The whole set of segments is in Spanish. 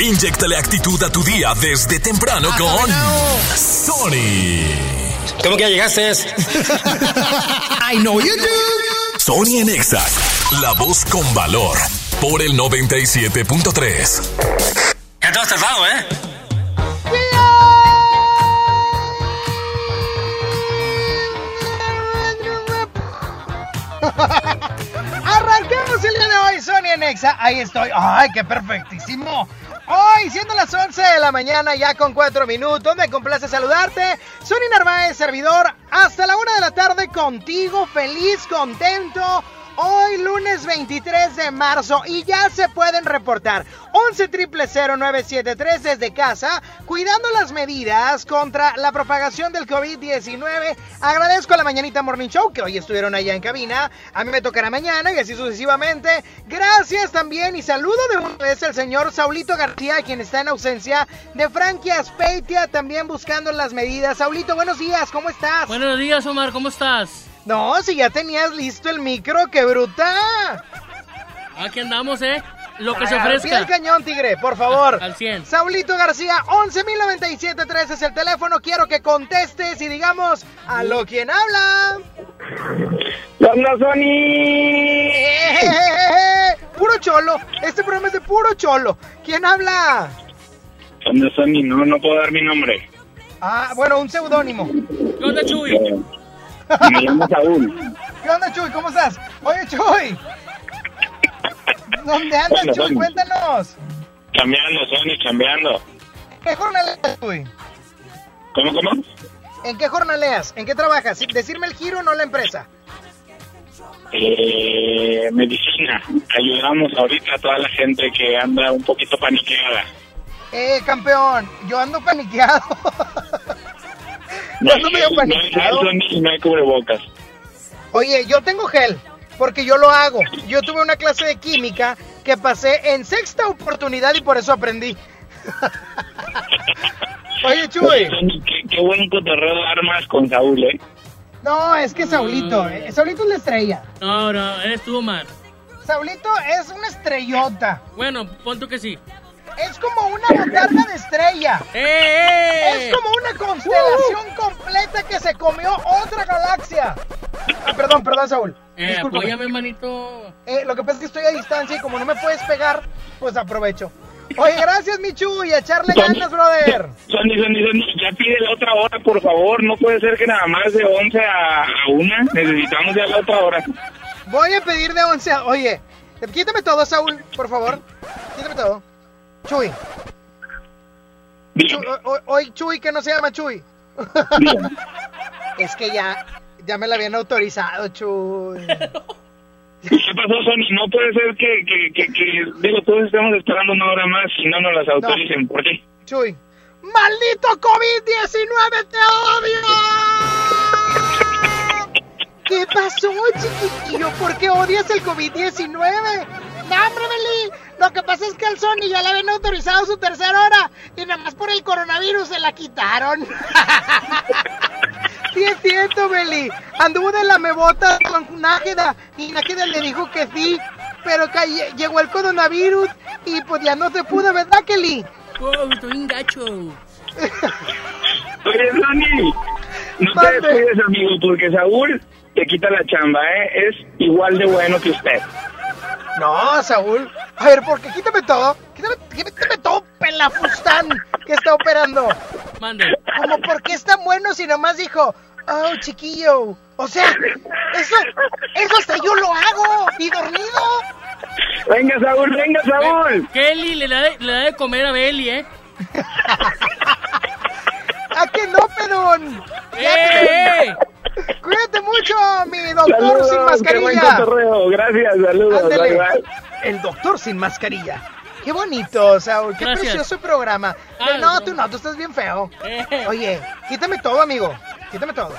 Inyectale actitud a tu día desde temprano con Sony. ¿Cómo que ya llegaste? I know you do. Sony en Exa, la voz con valor, por el 97.3. Ya te has tardado, ¿eh? Arranquemos el día de hoy, Sony Nexa. Ahí estoy. ¡Ay, qué perfectísimo! Hoy, siendo las 11 de la mañana, ya con 4 minutos, me complace saludarte. Sony Narváez, servidor, hasta la 1 de la tarde contigo, feliz, contento. Hoy lunes 23 de marzo y ya se pueden reportar 11 973 desde casa, cuidando las medidas contra la propagación del COVID-19. Agradezco a la Mañanita Morning Show que hoy estuvieron allá en cabina. A mí me tocará mañana y así sucesivamente. Gracias también y saludo de una vez al señor Saulito García, quien está en ausencia de Frankie Aspeitia, también buscando las medidas. Saulito, buenos días, ¿cómo estás? Buenos días, Omar, ¿cómo estás? No, si ya tenías listo el micro, qué bruta. Aquí andamos, ¿eh? Lo que se Al pie del ofrezca. cañón, tigre, por favor. Al 100. Saulito García, 11.097.3 es el teléfono. Quiero que contestes y digamos a lo quien habla. ¡Hola, Sony! ¡Eh! Puro cholo. Este programa es de puro cholo. ¿Quién habla? ¿Dónde Sony? No, no puedo dar mi nombre. Ah, bueno, un seudónimo. ¿Qué onda, Chuy? Me llamo Saúl. ¿Qué onda, Chuy? ¿Cómo estás? Oye, Chuy. ¿Dónde andas, Chuy? Cuéntanos. Chambeando, Sony, chambeando. ¿Qué jornaleas, Chuy? ¿Cómo, cómo? ¿En qué jornaleas? ¿En qué trabajas? Decirme el giro, no la empresa. Eh, medicina. Ayudamos ahorita a toda la gente que anda un poquito paniqueada. Eh, campeón, yo ando paniqueado. No gel, no hay no hay cubrebocas. Oye, yo tengo gel, porque yo lo hago. Yo tuve una clase de química que pasé en sexta oportunidad y por eso aprendí. Oye, Chuy. Qué, qué buen cotorreo armas con Saúl, ¿eh? No, es que Saulito, eh, Saulito es la estrella. No, no, eres tú, Omar. Saulito es una estrellota. Bueno, pon tú que sí. Es como una botarga de estrella. ¡Eh, eh! Es como una constelación completa que se comió otra galaxia. Ah, perdón, perdón, Saúl. Eh, apóyame, manito. Eh, lo que pasa es que estoy a distancia y como no me puedes pegar, pues aprovecho. Oye, gracias, Michu, y a echarle ganas, brother. Sony, Sony, Sony, ya pide la otra hora, por favor. No puede ser que nada más de 11 a, a 1. Necesitamos ya la otra hora. Voy a pedir de 11 a... Oye, quítame todo, Saúl, por favor. Quítame todo. Chuy. Hoy Chuy, que no se llama Chuy. Es que ya, ya me la habían autorizado, Chuy. ¿Qué pasó, Sony? No puede ser que, que, que, que, digo, todos estamos esperando una hora más y no nos las autoricen. ¿Por qué? Chuy. ¡Maldito COVID-19, te odio! ¿Qué pasó, chiquitillo? ¿Por qué odias el COVID-19? Lo que pasa es que al Sony ya le habían autorizado su tercera hora y nada más por el coronavirus se la quitaron. Sí es cierto, Beli. Anduvo de la mebota con Nájeda y Nájeda le dijo que sí, pero que lle- llegó el coronavirus y pues ya no se pudo, ¿verdad, Kelly? Wow, estoy un gacho. Oye, Sony, no te descuides, amigo, porque Saúl te quita la chamba, ¿eh? Es igual de bueno que usted. No, Saúl. A ver, ¿por qué? Quítame todo. Quítame, quítame todo, pelafustán que está operando. Mande. Como, ¿por qué es tan bueno si nomás dijo, oh, chiquillo? O sea, eso, eso hasta yo lo hago, y dormido. Venga, Saúl, venga, Saúl. Kelly le da, de, le da de comer a Beli, ¿eh? ¿A que no, pedón? ¡Eh, eh! Cuídate mucho, mi doctor sin Saludos, qué buen mascarilla. Gracias, saludos. Ándele. Bye, bye. El doctor sin mascarilla. Qué bonito, Saúl. Qué Gracias. precioso programa. Pero Ah, no, no. tú no, tú estás bien feo. Eh. Oye, quítame todo, amigo. Quítame todo.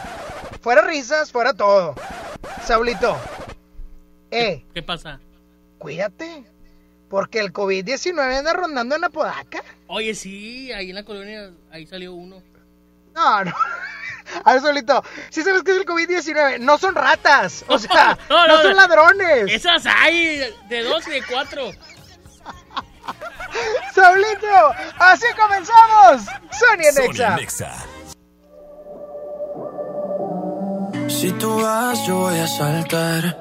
Fuera risas, fuera todo. Saulito. Eh, ¿Qué pasa? cuídate. Porque el COVID-19 anda rondando en Apodaca. Oye, sí, ahí en la colonia, ahí salió uno. No, no. A ver, Saulito, si sabes qué es el COVID-19, no son ratas. O sea, no, No, no, son no. ladrones. Esas hay, de dos y de cuatro. Saulito, así comenzamos. Sonia Sony Nexa. Nexa. Si tú vas, yo voy a saltar.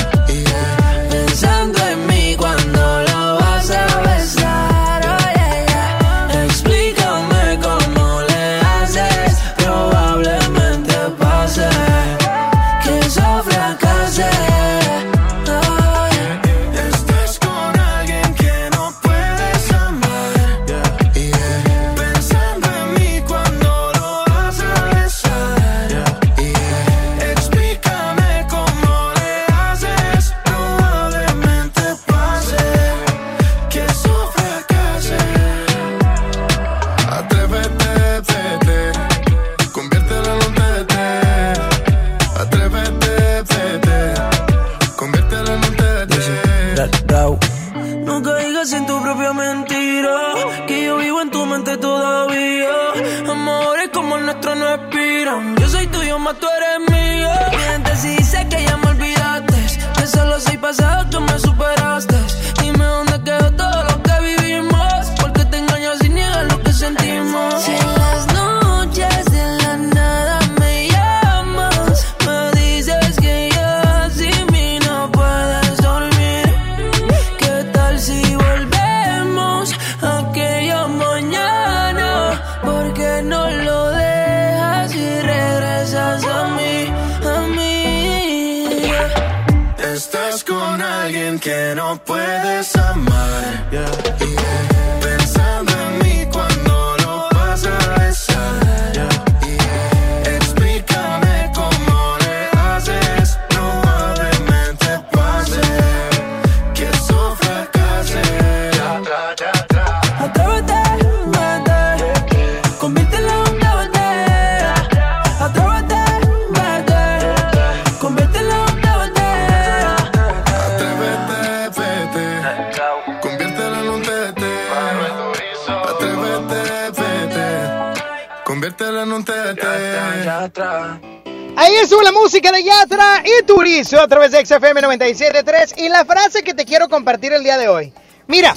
y Turizo a través de XFM 97.3 y la frase que te quiero compartir el día de hoy. Mira,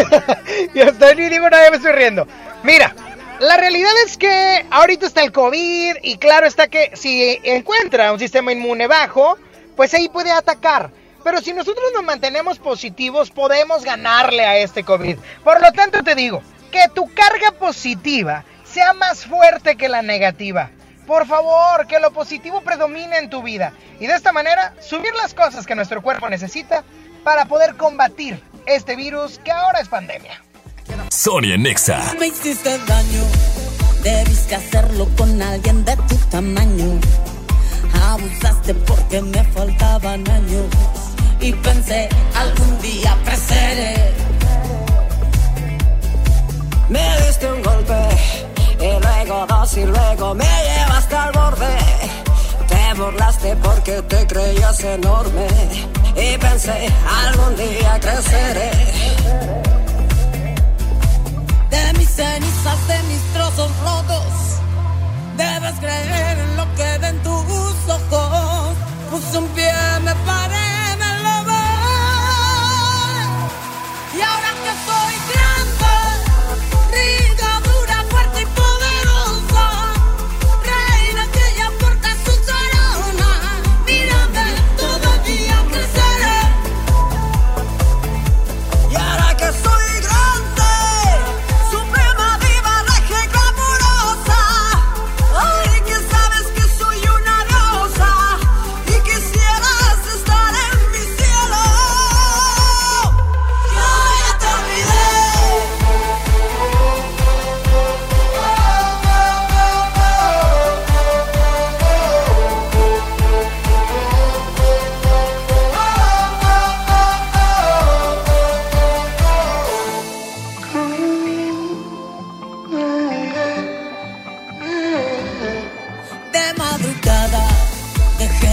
yo estoy ni digo nada, me estoy riendo. Mira, la realidad es que ahorita está el COVID y claro está que si encuentra un sistema inmune bajo, pues ahí puede atacar. Pero si nosotros nos mantenemos positivos, podemos ganarle a este COVID. Por lo tanto, te digo que tu carga positiva sea más fuerte que la negativa. Por favor, que lo positivo predomine en tu vida. Y de esta manera, subir las cosas que nuestro cuerpo necesita para poder combatir este virus que ahora es pandemia. Sonia Nexa. Me hiciste daño, debiste hacerlo con alguien de tu tamaño. Abusaste porque me faltaban años y pensé algún día creceré. Me diste un golpe y luego dos y luego me llevaste al borde. Te burlaste porque te creías enorme y pensé algún día creceré. De mis cenizas, de mis trozos rotos, debes creer en lo que ven tus ojos. Puse un pie, me paré,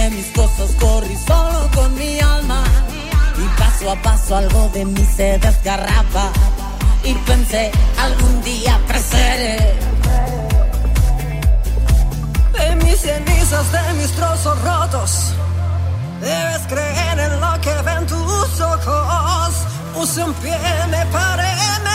mis cosas, corrí solo con mi alma y paso a paso algo de mí se desgarraba y pensé algún día creceré. De mis cenizas, de mis trozos rotos. Debes creer en lo que ven tus ojos. Puse un pie, me paré, me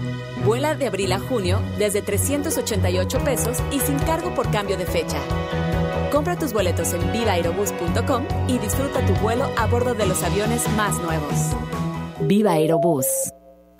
Vuela de abril a junio desde 388 pesos y sin cargo por cambio de fecha. Compra tus boletos en vivaerobus.com y disfruta tu vuelo a bordo de los aviones más nuevos. Viva Aerobús.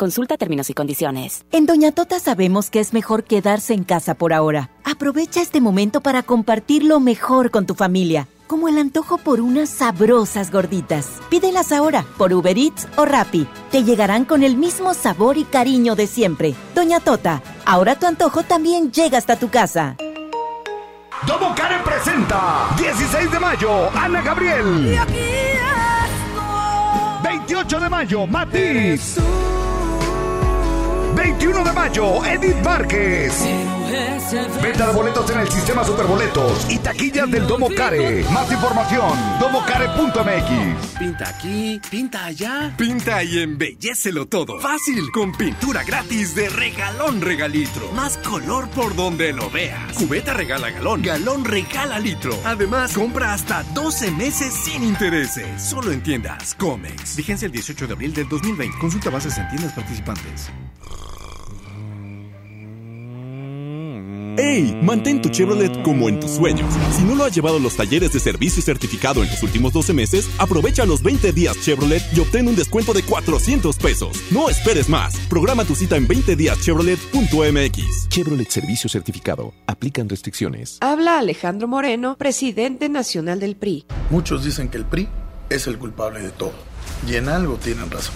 Consulta términos y condiciones. En Doña Tota sabemos que es mejor quedarse en casa por ahora. Aprovecha este momento para compartir lo mejor con tu familia, como el antojo por unas sabrosas gorditas. Pídelas ahora por Uber Eats o Rappi. Te llegarán con el mismo sabor y cariño de siempre. Doña Tota, ahora tu antojo también llega hasta tu casa. Domo Karen presenta 16 de mayo, Ana Gabriel. 28 de mayo, Matiz. 21 de mayo, Edith Márquez. Venta de boletos en el sistema Superboletos y taquillas del Domo Care. Más información, domocare.mx. Pinta aquí, pinta allá. Pinta y embellecelo todo. Fácil, con pintura gratis de regalón regalitro. Más color por donde lo veas. Cubeta regala galón, galón regala litro. Además, compra hasta 12 meses sin intereses. Solo en tiendas Comex. Vigencia el 18 de abril del 2020. Consulta bases en tiendas participantes. ¡Ey! Mantén tu Chevrolet como en tus sueños. Si no lo has llevado a los talleres de servicio certificado en los últimos 12 meses, aprovecha los 20 días Chevrolet y obtén un descuento de 400 pesos. No esperes más. Programa tu cita en 20díaschevrolet.mx. Chevrolet Servicio Certificado. Aplican restricciones. Habla Alejandro Moreno, presidente nacional del PRI. Muchos dicen que el PRI es el culpable de todo. Y en algo tienen razón.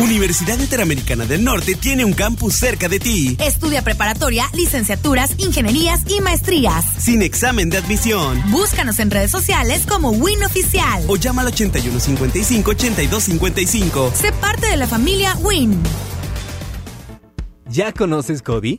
Universidad Interamericana del Norte tiene un campus cerca de ti. Estudia preparatoria, licenciaturas, ingenierías y maestrías. Sin examen de admisión. Búscanos en redes sociales como Win Oficial. O llama al 8155-8255. Sé parte de la familia Win. ¿Ya conoces Cody?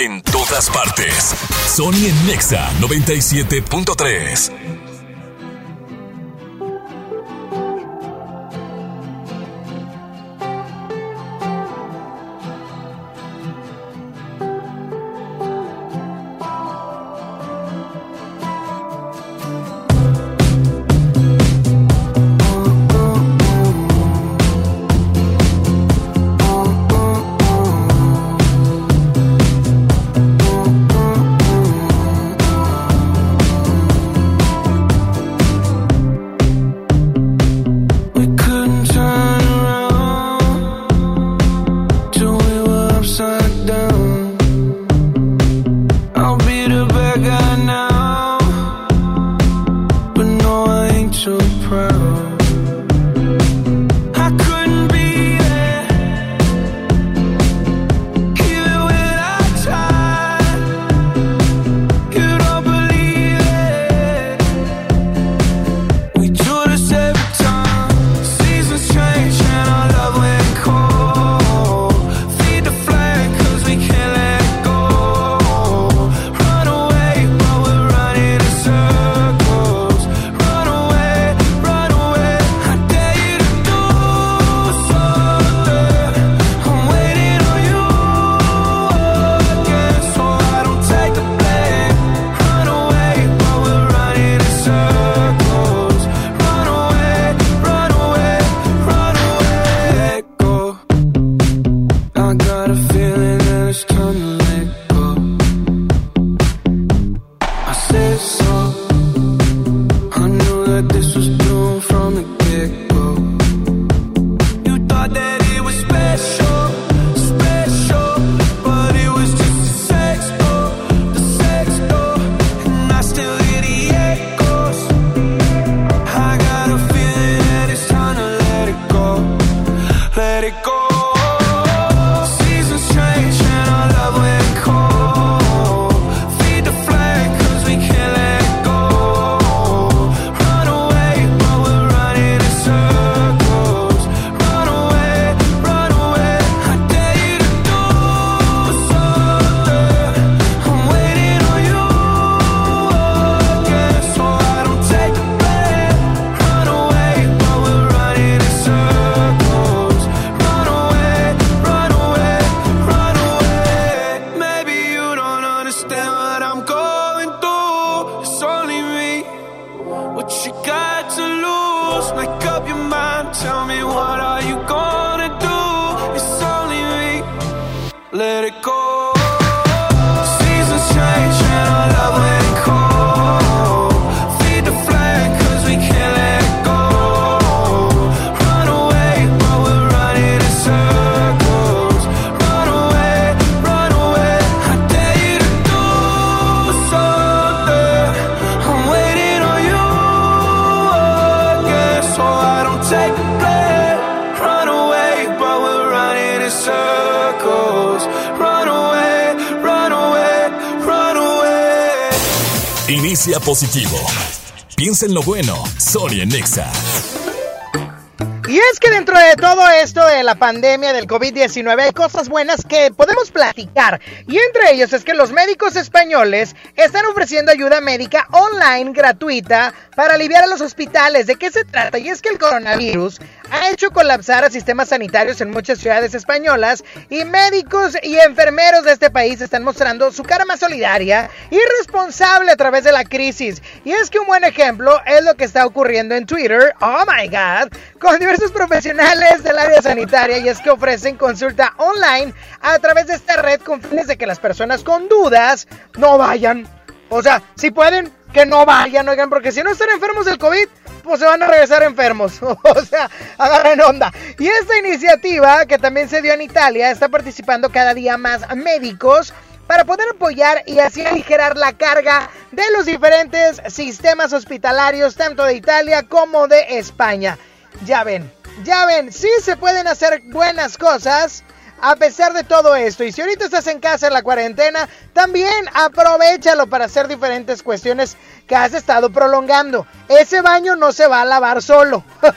En todas partes. Sony en Nexa 97.3. Positivo. Piensa en lo bueno. Sony Nexa. Y es que dentro de todo esto de la pandemia del COVID-19 hay cosas buenas que podemos platicar. Y entre ellos es que los médicos españoles están ofreciendo ayuda médica online gratuita para aliviar a los hospitales. ¿De qué se trata? Y es que el coronavirus hecho colapsar a sistemas sanitarios en muchas ciudades españolas y médicos y enfermeros de este país están mostrando su cara más solidaria y responsable a través de la crisis. Y es que un buen ejemplo es lo que está ocurriendo en Twitter, oh my god, con diversos profesionales del área sanitaria y es que ofrecen consulta online a través de esta red con fines de que las personas con dudas no vayan. O sea, si pueden, que no vayan, oigan, porque si no están enfermos del COVID, pues se van a regresar enfermos. o sea, agarren onda. Y esta iniciativa, que también se dio en Italia, está participando cada día más médicos para poder apoyar y así aligerar la carga de los diferentes sistemas hospitalarios, tanto de Italia como de España. Ya ven, ya ven, sí se pueden hacer buenas cosas a pesar de todo esto. Y si ahorita estás en casa en la cuarentena, también aprovechalo para hacer diferentes cuestiones que has estado prolongando. Ese baño no se va a lavar solo.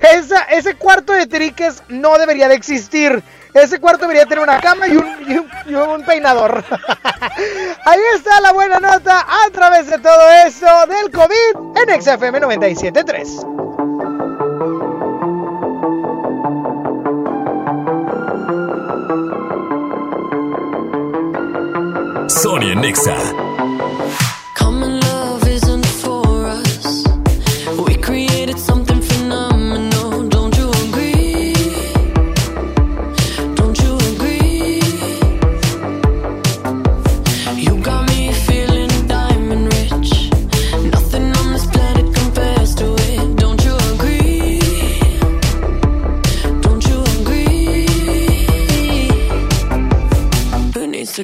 Esa- ese cuarto de triques no debería de existir. Ese cuarto debería tener una cama y un, y un- peinador. Ahí está la buena nota a través de todo esto del COVID en XFM 97.3. Sony en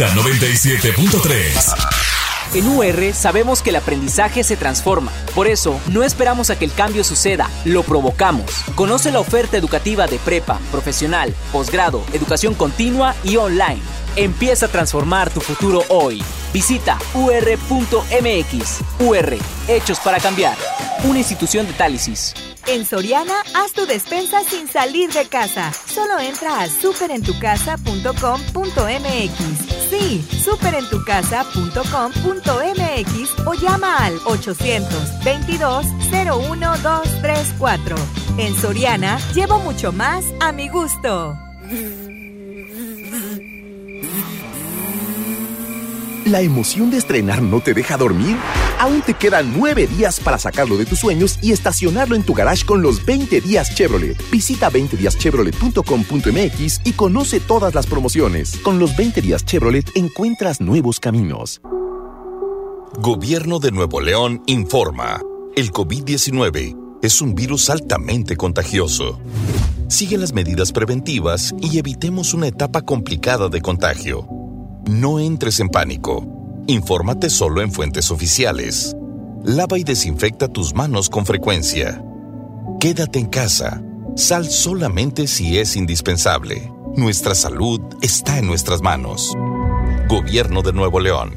Sony en Nexa 97.3. En UR sabemos que el aprendizaje se transforma. Por eso, no esperamos a que el cambio suceda, lo provocamos. Conoce la oferta educativa de prepa, profesional, posgrado, educación continua y online. Empieza a transformar tu futuro hoy. Visita ur.mx. UR, hechos para cambiar. Una institución de Tálisis. En Soriana, haz tu despensa sin salir de casa. Solo entra a superentucasa.com.mx. Sí, superentucasa.com.mx o llama al 822-01-234. En Soriana, llevo mucho más a mi gusto. ¿La emoción de estrenar no te deja dormir? Aún te quedan nueve días para sacarlo de tus sueños y estacionarlo en tu garage con los 20 días Chevrolet. Visita 20díaschevrolet.com.mx y conoce todas las promociones. Con los 20 días Chevrolet encuentras nuevos caminos. Gobierno de Nuevo León informa. El COVID-19 es un virus altamente contagioso. Sigue las medidas preventivas y evitemos una etapa complicada de contagio. No entres en pánico. Infórmate solo en fuentes oficiales. Lava y desinfecta tus manos con frecuencia. Quédate en casa. Sal solamente si es indispensable. Nuestra salud está en nuestras manos. Gobierno de Nuevo León.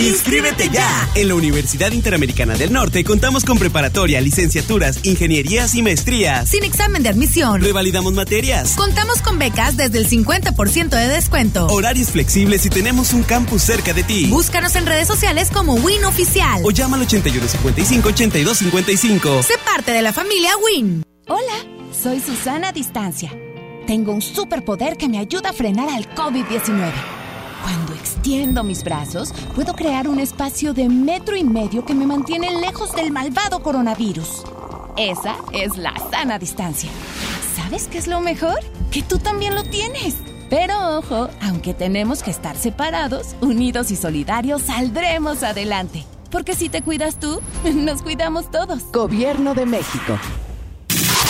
¡Inscríbete ya! En la Universidad Interamericana del Norte contamos con preparatoria, licenciaturas, ingenierías y maestrías. Sin examen de admisión. Revalidamos materias. Contamos con becas desde el 50% de descuento. Horarios flexibles y tenemos un campus cerca de ti. Búscanos en redes sociales como Win Oficial. O llama al 8155-8255. Sé parte de la familia Win. Hola, soy Susana Distancia. Tengo un superpoder que me ayuda a frenar al COVID-19. Extiendo mis brazos, puedo crear un espacio de metro y medio que me mantiene lejos del malvado coronavirus. Esa es la sana distancia. ¿Sabes qué es lo mejor? Que tú también lo tienes. Pero ojo, aunque tenemos que estar separados, unidos y solidarios, saldremos adelante. Porque si te cuidas tú, nos cuidamos todos. Gobierno de México.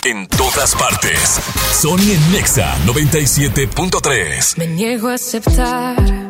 En todas partes. Sony en Nexa 97.3. Me niego a aceptar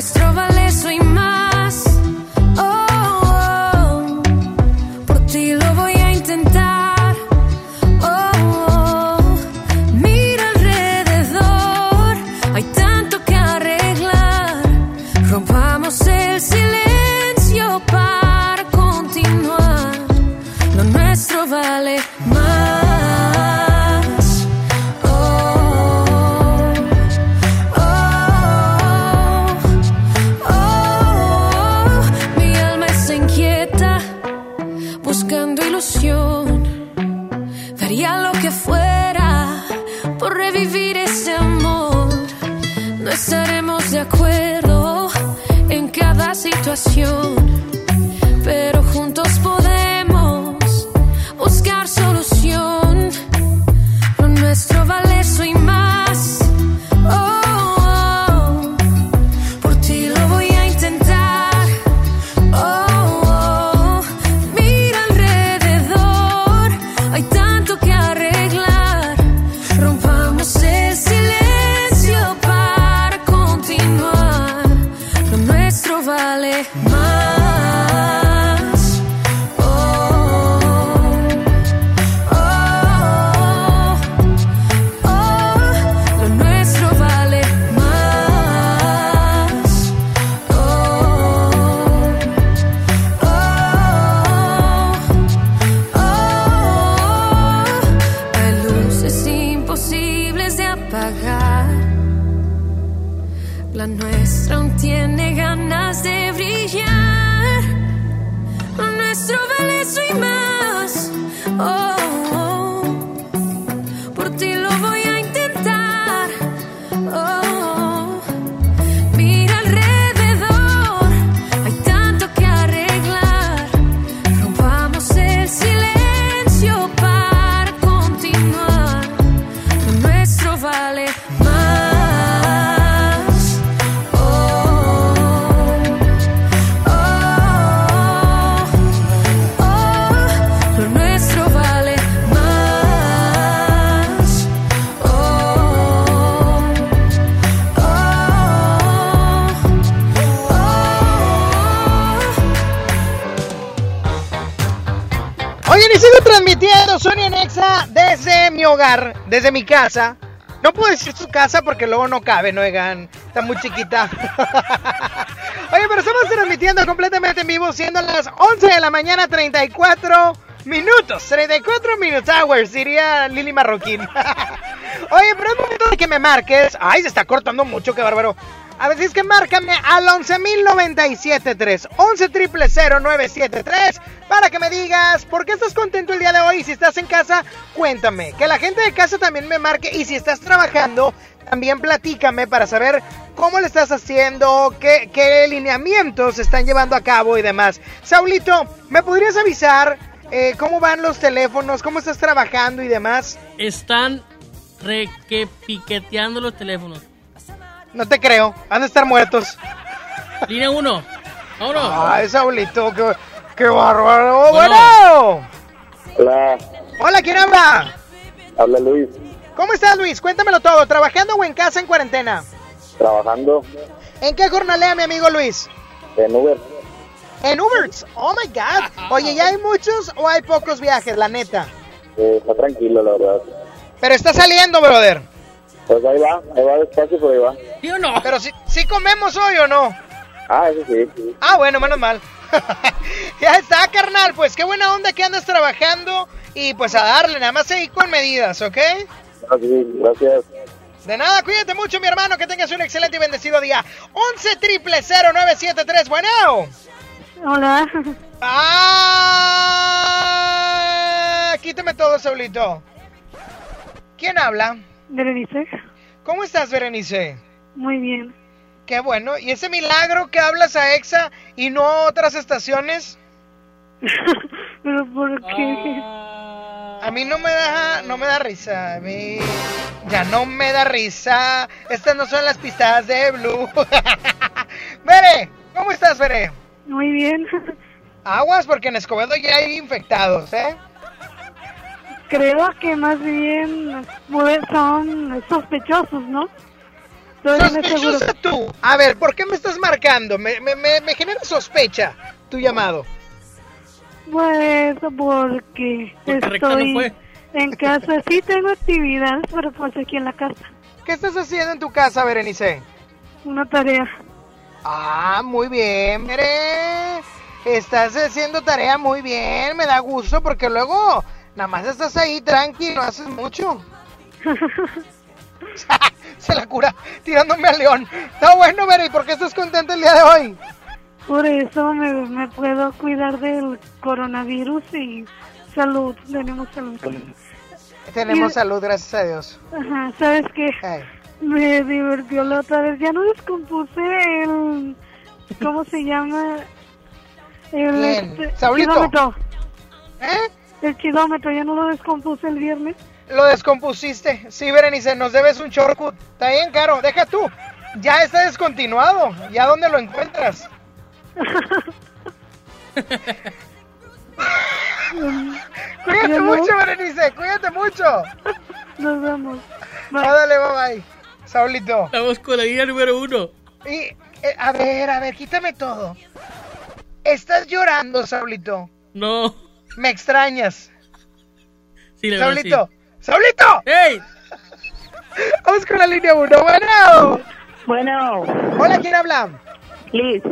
Lo nuestro hogar, desde mi casa. No puedo decir su casa porque luego no cabe, no oigan, está muy chiquita. Oye, pero estamos transmitiendo completamente en vivo, siendo las 11 de la mañana, 34 minutos. 34 minutes hours, diría Lili Marroquín. Oye, pero es momento de que me marques. Ay, se está cortando mucho, qué bárbaro. A ver si es que márcame al 11.097.3, 11.000.973, para que me digas por qué estás contento el día de hoy. Si estás en casa, cuéntame. Que la gente de casa también me marque. Y si estás trabajando, también platícame para saber cómo le estás haciendo, qué, qué lineamientos están llevando a cabo y demás. Saulito, ¿me podrías avisar eh, cómo van los teléfonos, cómo estás trabajando y demás? Están requepiqueteando los teléfonos. No te creo, han de estar muertos. Línea 1. Vámonos. Ay, Saulito, qué, qué bárbaro. Bueno. Bueno. Hola, Hola, ¿quién habla? habla Luis, ¿Cómo estás, Luis? Cuéntamelo todo. ¿Trabajando o en casa en cuarentena? trabajando ¿En qué jornalea, mi amigo Luis? en Uber. En Ubers. Oh my God. Oye, ¿ya hay muchos o hay pocos viajes, la neta? Eh, está tranquilo, la verdad. Pero está saliendo, brother. Pues ahí va, ahí va despacio, pero ahí va. ¿Sí o no? Pero si, si comemos hoy o no. Ah, eso sí, sí. Ah, bueno, menos mal. ya está, carnal. Pues qué buena onda que andas trabajando. Y pues a darle, nada más seguir con medidas, ¿ok? Ah, sí, gracias. De nada, cuídate mucho, mi hermano. Que tengas un excelente y bendecido día. 11 triple 0973. Bueno. Hola. Ah, quítame todo, Saulito. ¿Quién habla? Berenice. ¿Cómo estás, Berenice? Muy bien. Qué bueno. ¿Y ese milagro que hablas a EXA y no a otras estaciones? ¿Pero por qué? A mí no me da, no me da risa. A mí ya no me da risa. Estas no son las pistadas de Blue. Bere, ¿cómo estás, Bere? Muy bien. Aguas porque en Escobedo ya hay infectados, ¿eh? Creo que más bien son sospechosos, ¿no? Sospechosa tú. A ver, ¿por qué me estás marcando? Me, me, me, me genera sospecha tu llamado. Pues porque Porque recta no estoy en casa. Sí tengo actividades, pero pues aquí en la casa. ¿Qué estás haciendo en tu casa, Berenice? Una tarea. Ah, muy bien, Bere. Estás haciendo tarea muy bien, me da gusto porque luego nada más estás ahí tranqui, no haces mucho. Se la cura tirándome al león. Está bueno, Bere, ¿y por qué estás contento el día de hoy? Por eso me, me puedo cuidar del coronavirus y salud. Tenemos salud. Tenemos Y- salud, gracias a Dios. Ajá, ¿sabes qué? Me divirtió la otra vez. Ya no descompuse el... ¿Cómo se llama? El este, ¿Saulito? ¿Eh? El chidómetro, ya no lo descompuse el viernes. Lo descompusiste. Sí, Berenice, nos debes un shortcut. Está bien caro, deja tú. Ya está descontinuado. ¿Ya dónde lo encuentras? Cuídate no. mucho, Berenice, cuídate mucho. Nos vemos. Ándale, bye bye. Saulito. Estamos con la guía número uno. Y, eh, a ver, a ver, quítame todo. ¿Estás llorando, Saulito? No. Me extrañas. Sí, Saulito. sí. ¡Saulito! ¡Ey! Vamos con la línea 1. Bueno. Bueno. Hola, ¿quién habla? Liz.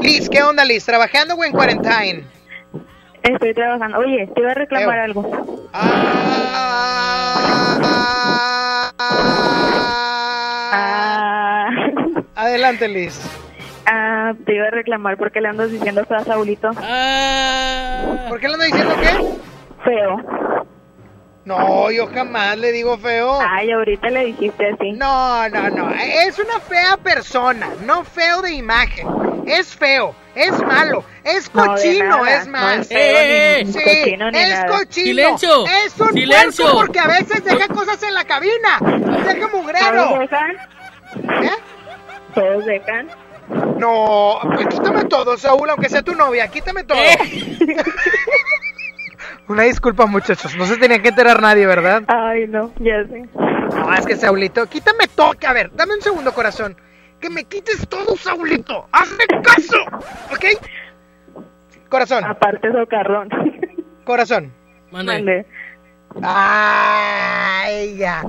Liz, ¿qué onda, Liz? ¿Trabajando o en quarantine? Estoy trabajando. Oye, te iba a reclamar Eo. algo. Ah. Adelante, Liz. Ah, te iba a reclamar porque le andas diciendo feo a Saulito. ¿Por qué le ando diciendo qué? Feo. No, yo jamás le digo feo. Ay, ahorita le dijiste así. No, no, no. Es una fea persona, no feo de imagen. Es feo, es malo, es No, cochino, es no más. es feo ni sí, cochino ni es nada. cochino. Silencio, Es un silencio. porque a veces deja cosas en la cabina. Deja mugrero. ¿Todos dejan? ¿Eh? ¿Todos dejan? No, quítame todo, Saúl, aunque sea tu novia, quítame todo. Una disculpa, muchachos, no se tenía que enterar nadie, ¿verdad? Ay, no, ya sé. No, es que Saulito, quítame todo, que a ver, dame un segundo, corazón. Que me quites todo, Saulito. Hazme caso, ¿ok? Corazón. Aparte socarrón. Corazón. Mande. Ay, ya.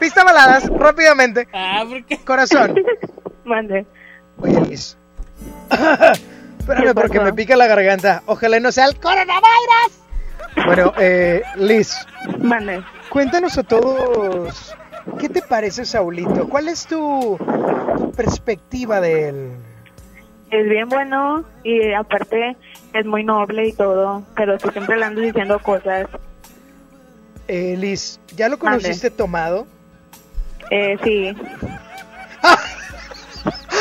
Pista baladas, rápidamente. Ah, ¿por qué? Corazón. Mande. Oye, Liz. Espérame porque me pica la garganta. Ojalá no sea el coronavirus. Bueno, eh, Liz. Mande. Cuéntanos a todos. ¿Qué te parece, Saulito? ¿Cuál es tu perspectiva de él? Es bien bueno y aparte es muy noble y todo, pero tú siempre le andas diciendo cosas. Eh, Liz, ¿ya lo conociste tomado? Eh, sí.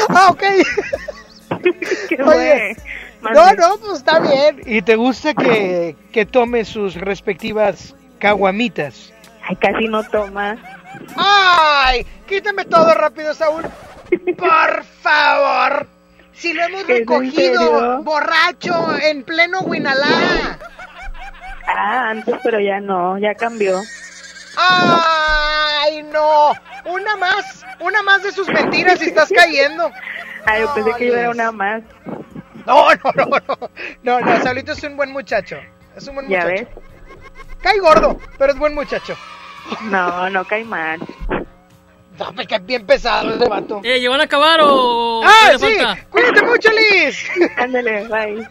Ah, ok. ¿Qué Oye, no, no, pues está bien. ¿Y te gusta que, que tome sus respectivas caguamitas? Ay, casi no toma. ¡Ay! Quítame todo rápido, Saúl. Por favor. Si lo hemos ¿Es en recogido borracho en pleno Winalá. Ah, antes, pero ya no, ya cambió. ¡Ay, no! Una más, una más de sus mentiras y estás cayendo. Ay, yo pensé que yo era una más. No, no, no, no. No, no, Saulito es un buen muchacho. Es un buen ¿Ya muchacho. ves? Cae gordo, pero es buen muchacho. No, no cae mal. No, me cae bien pesado ese vato. Eh, ¿llevan a acabar o ¡Ah, sí! falta? ¡Cuídate mucho, Liz! Ándale, bye.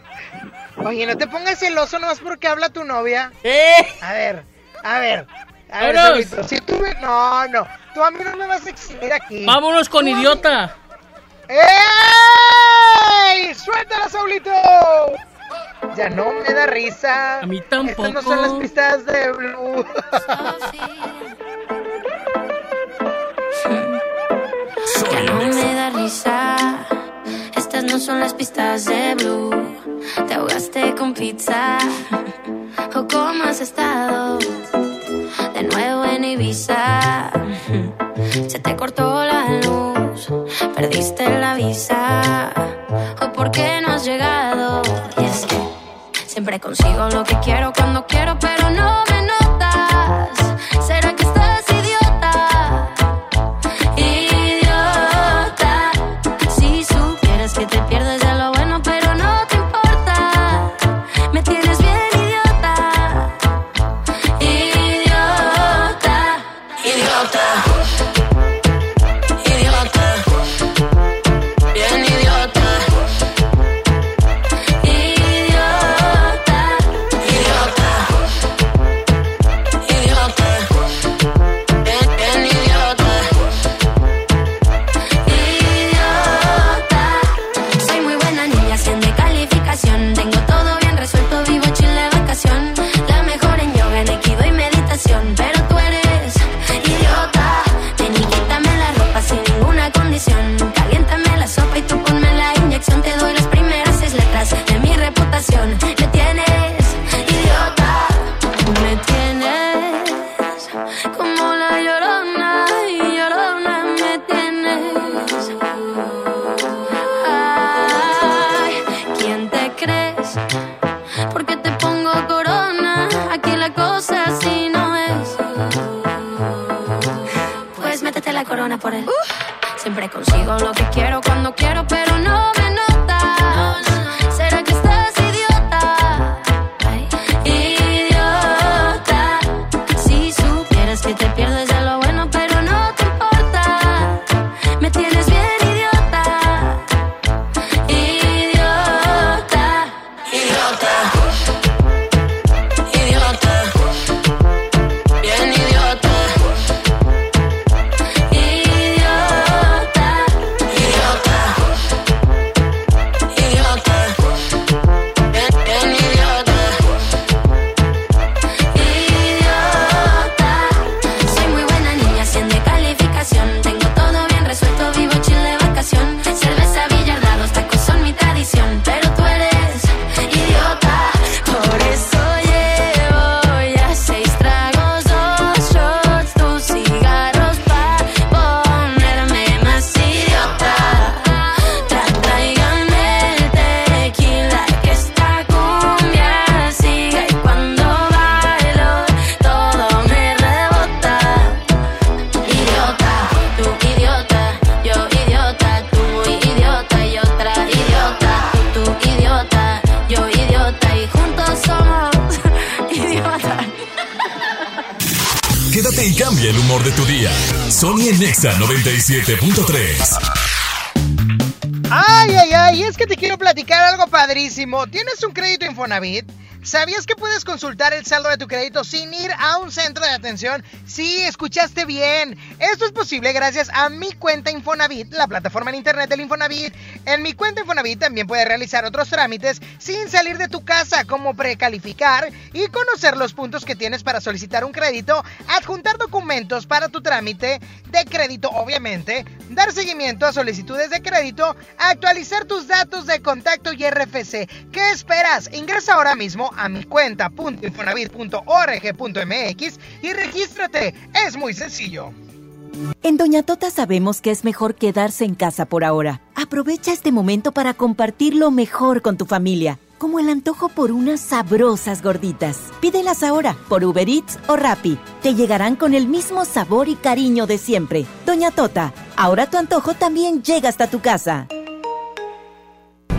Oye, no te pongas celoso nomás porque habla tu novia. ¡Eh! A ver, a ver. A ver, Vámonos. Saulito, si tú me... No, no. Tú a mí no me vas a exhibir aquí. Vámonos con mí- idiota. ¡Ey! ¡Suéltala, Saulito! Ya no me da risa. A mí Estas no tampoco. son las pistas de Blue. Ya no me da risa. Estas no son las pistas de Blue. Te ahogaste con pizza. ¿O cómo has estado? De nuevo en Ibiza. Se te cortó la luz. Perdiste la visa. ¿O por qué no has llegado? Y es siempre consigo lo que quiero cuando quiero, pero no me notas. ¿Tienes un crédito Infonavit? ¿Sabías que puedes consultar el saldo de tu crédito sin ir a un centro de atención? Sí, escuchaste bien. Esto es posible gracias a mi cuenta Infonavit, la plataforma en internet del Infonavit. En mi cuenta Infonavit también puedes realizar otros trámites sin salir de tu casa, como precalificar y conocer los puntos que tienes para solicitar un crédito, adjuntar documentos para tu trámite de crédito, obviamente, dar seguimiento a solicitudes de crédito, actualizar tus datos de contacto y RFC. ¿Qué esperas? Ingresa ahora mismo a mi cuenta.infonavit.org.mx y regístrate. Es muy sencillo. En Doña Tota sabemos que es mejor quedarse en casa por ahora. Aprovecha este momento para compartir lo mejor con tu familia, como el antojo por unas sabrosas gorditas. Pídelas ahora por Uber Eats o Rappi. Te llegarán con el mismo sabor y cariño de siempre. Doña Tota, ahora tu antojo también llega hasta tu casa.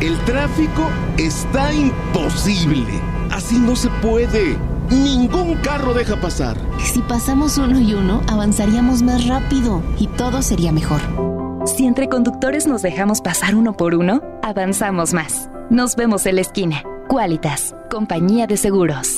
El tráfico está imposible. Así no se puede. Ningún carro deja pasar. Si pasamos uno y uno, avanzaríamos más rápido y todo sería mejor. Si entre conductores nos dejamos pasar uno por uno, avanzamos más. Nos vemos en la esquina. Qualitas, compañía de seguros.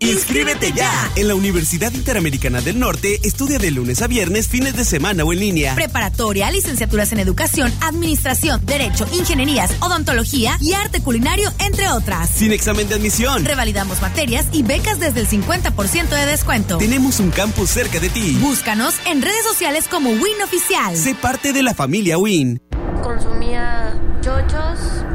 ¡Inscríbete ya! En la Universidad Interamericana del Norte estudia de lunes a viernes, fines de semana o en línea. Preparatoria, licenciaturas en educación, administración, derecho, ingenierías, odontología y arte culinario, entre otras. Sin examen de admisión. Revalidamos materias y becas desde el 50% de descuento. Tenemos un campus cerca de ti. Búscanos en redes sociales como Win Oficial. Sé parte de la familia Win. Consumía chochos,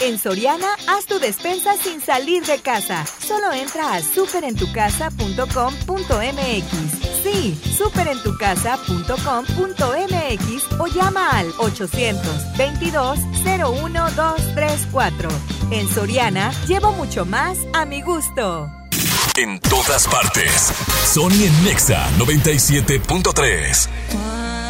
En Soriana, haz tu despensa sin salir de casa. Solo entra a superentucasa.com.mx. Sí, superentucasa.com.mx o llama al 822-01-234. En Soriana, llevo mucho más a mi gusto. En todas partes. Sony en Nexa 97.3.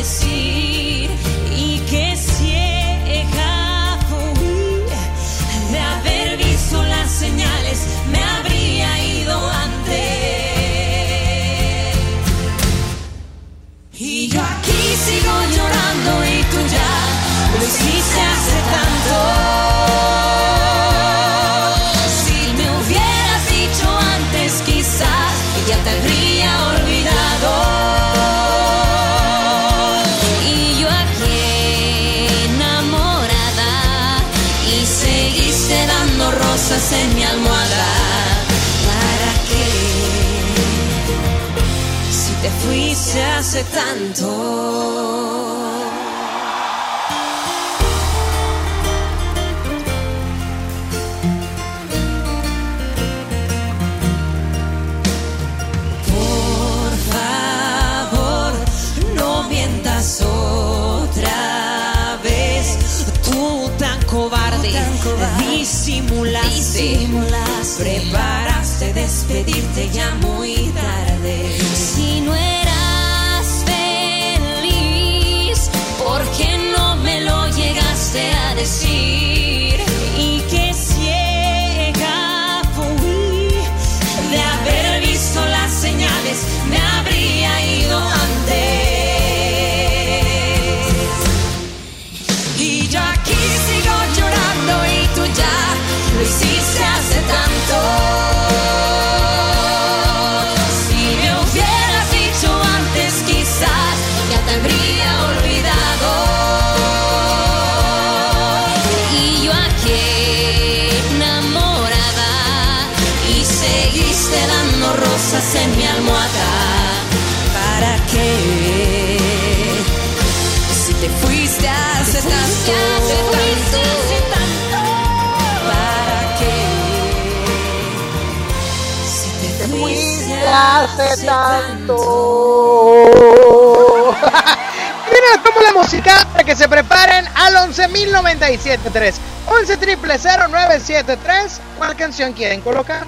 llegaste hace tanto. otra vez. Tú tan cobarde, tan cobarde disimulaste, preparaste despedirte ya muy tarde. hace tanto. Mira cómo la música para que se preparen al 11.097.3. 11 triple 0973. ¿Cuál canción quieren colocar?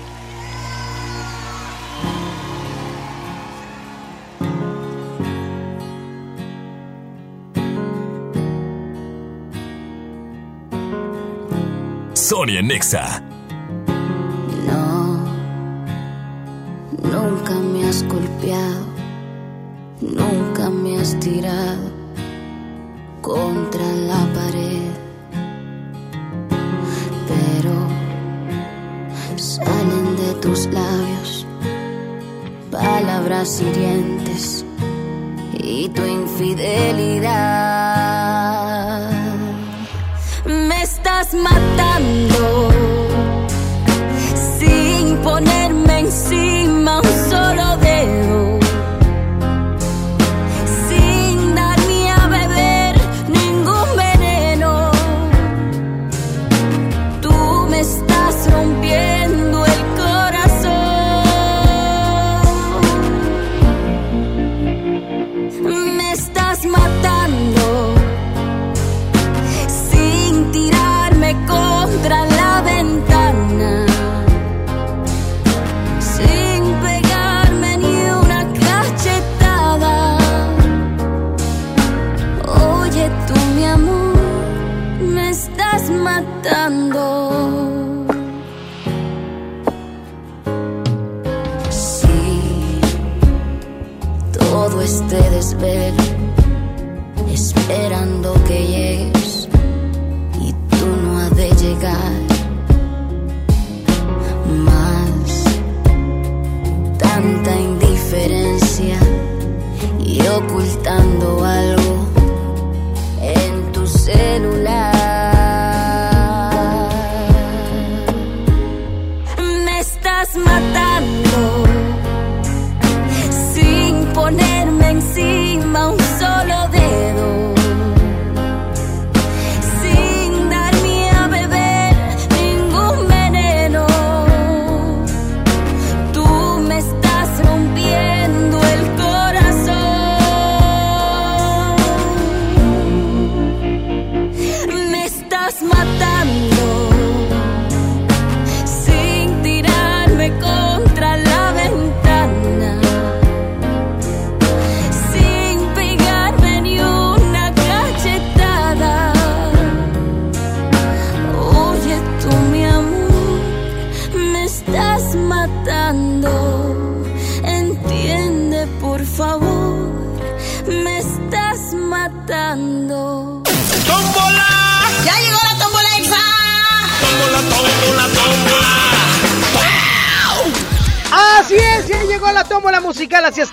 Sonia Nexa Nunca me has golpeado, nunca me has tirado contra la pared. Pero salen de tus labios palabras hirientes y tu infidelidad. Me estás matando.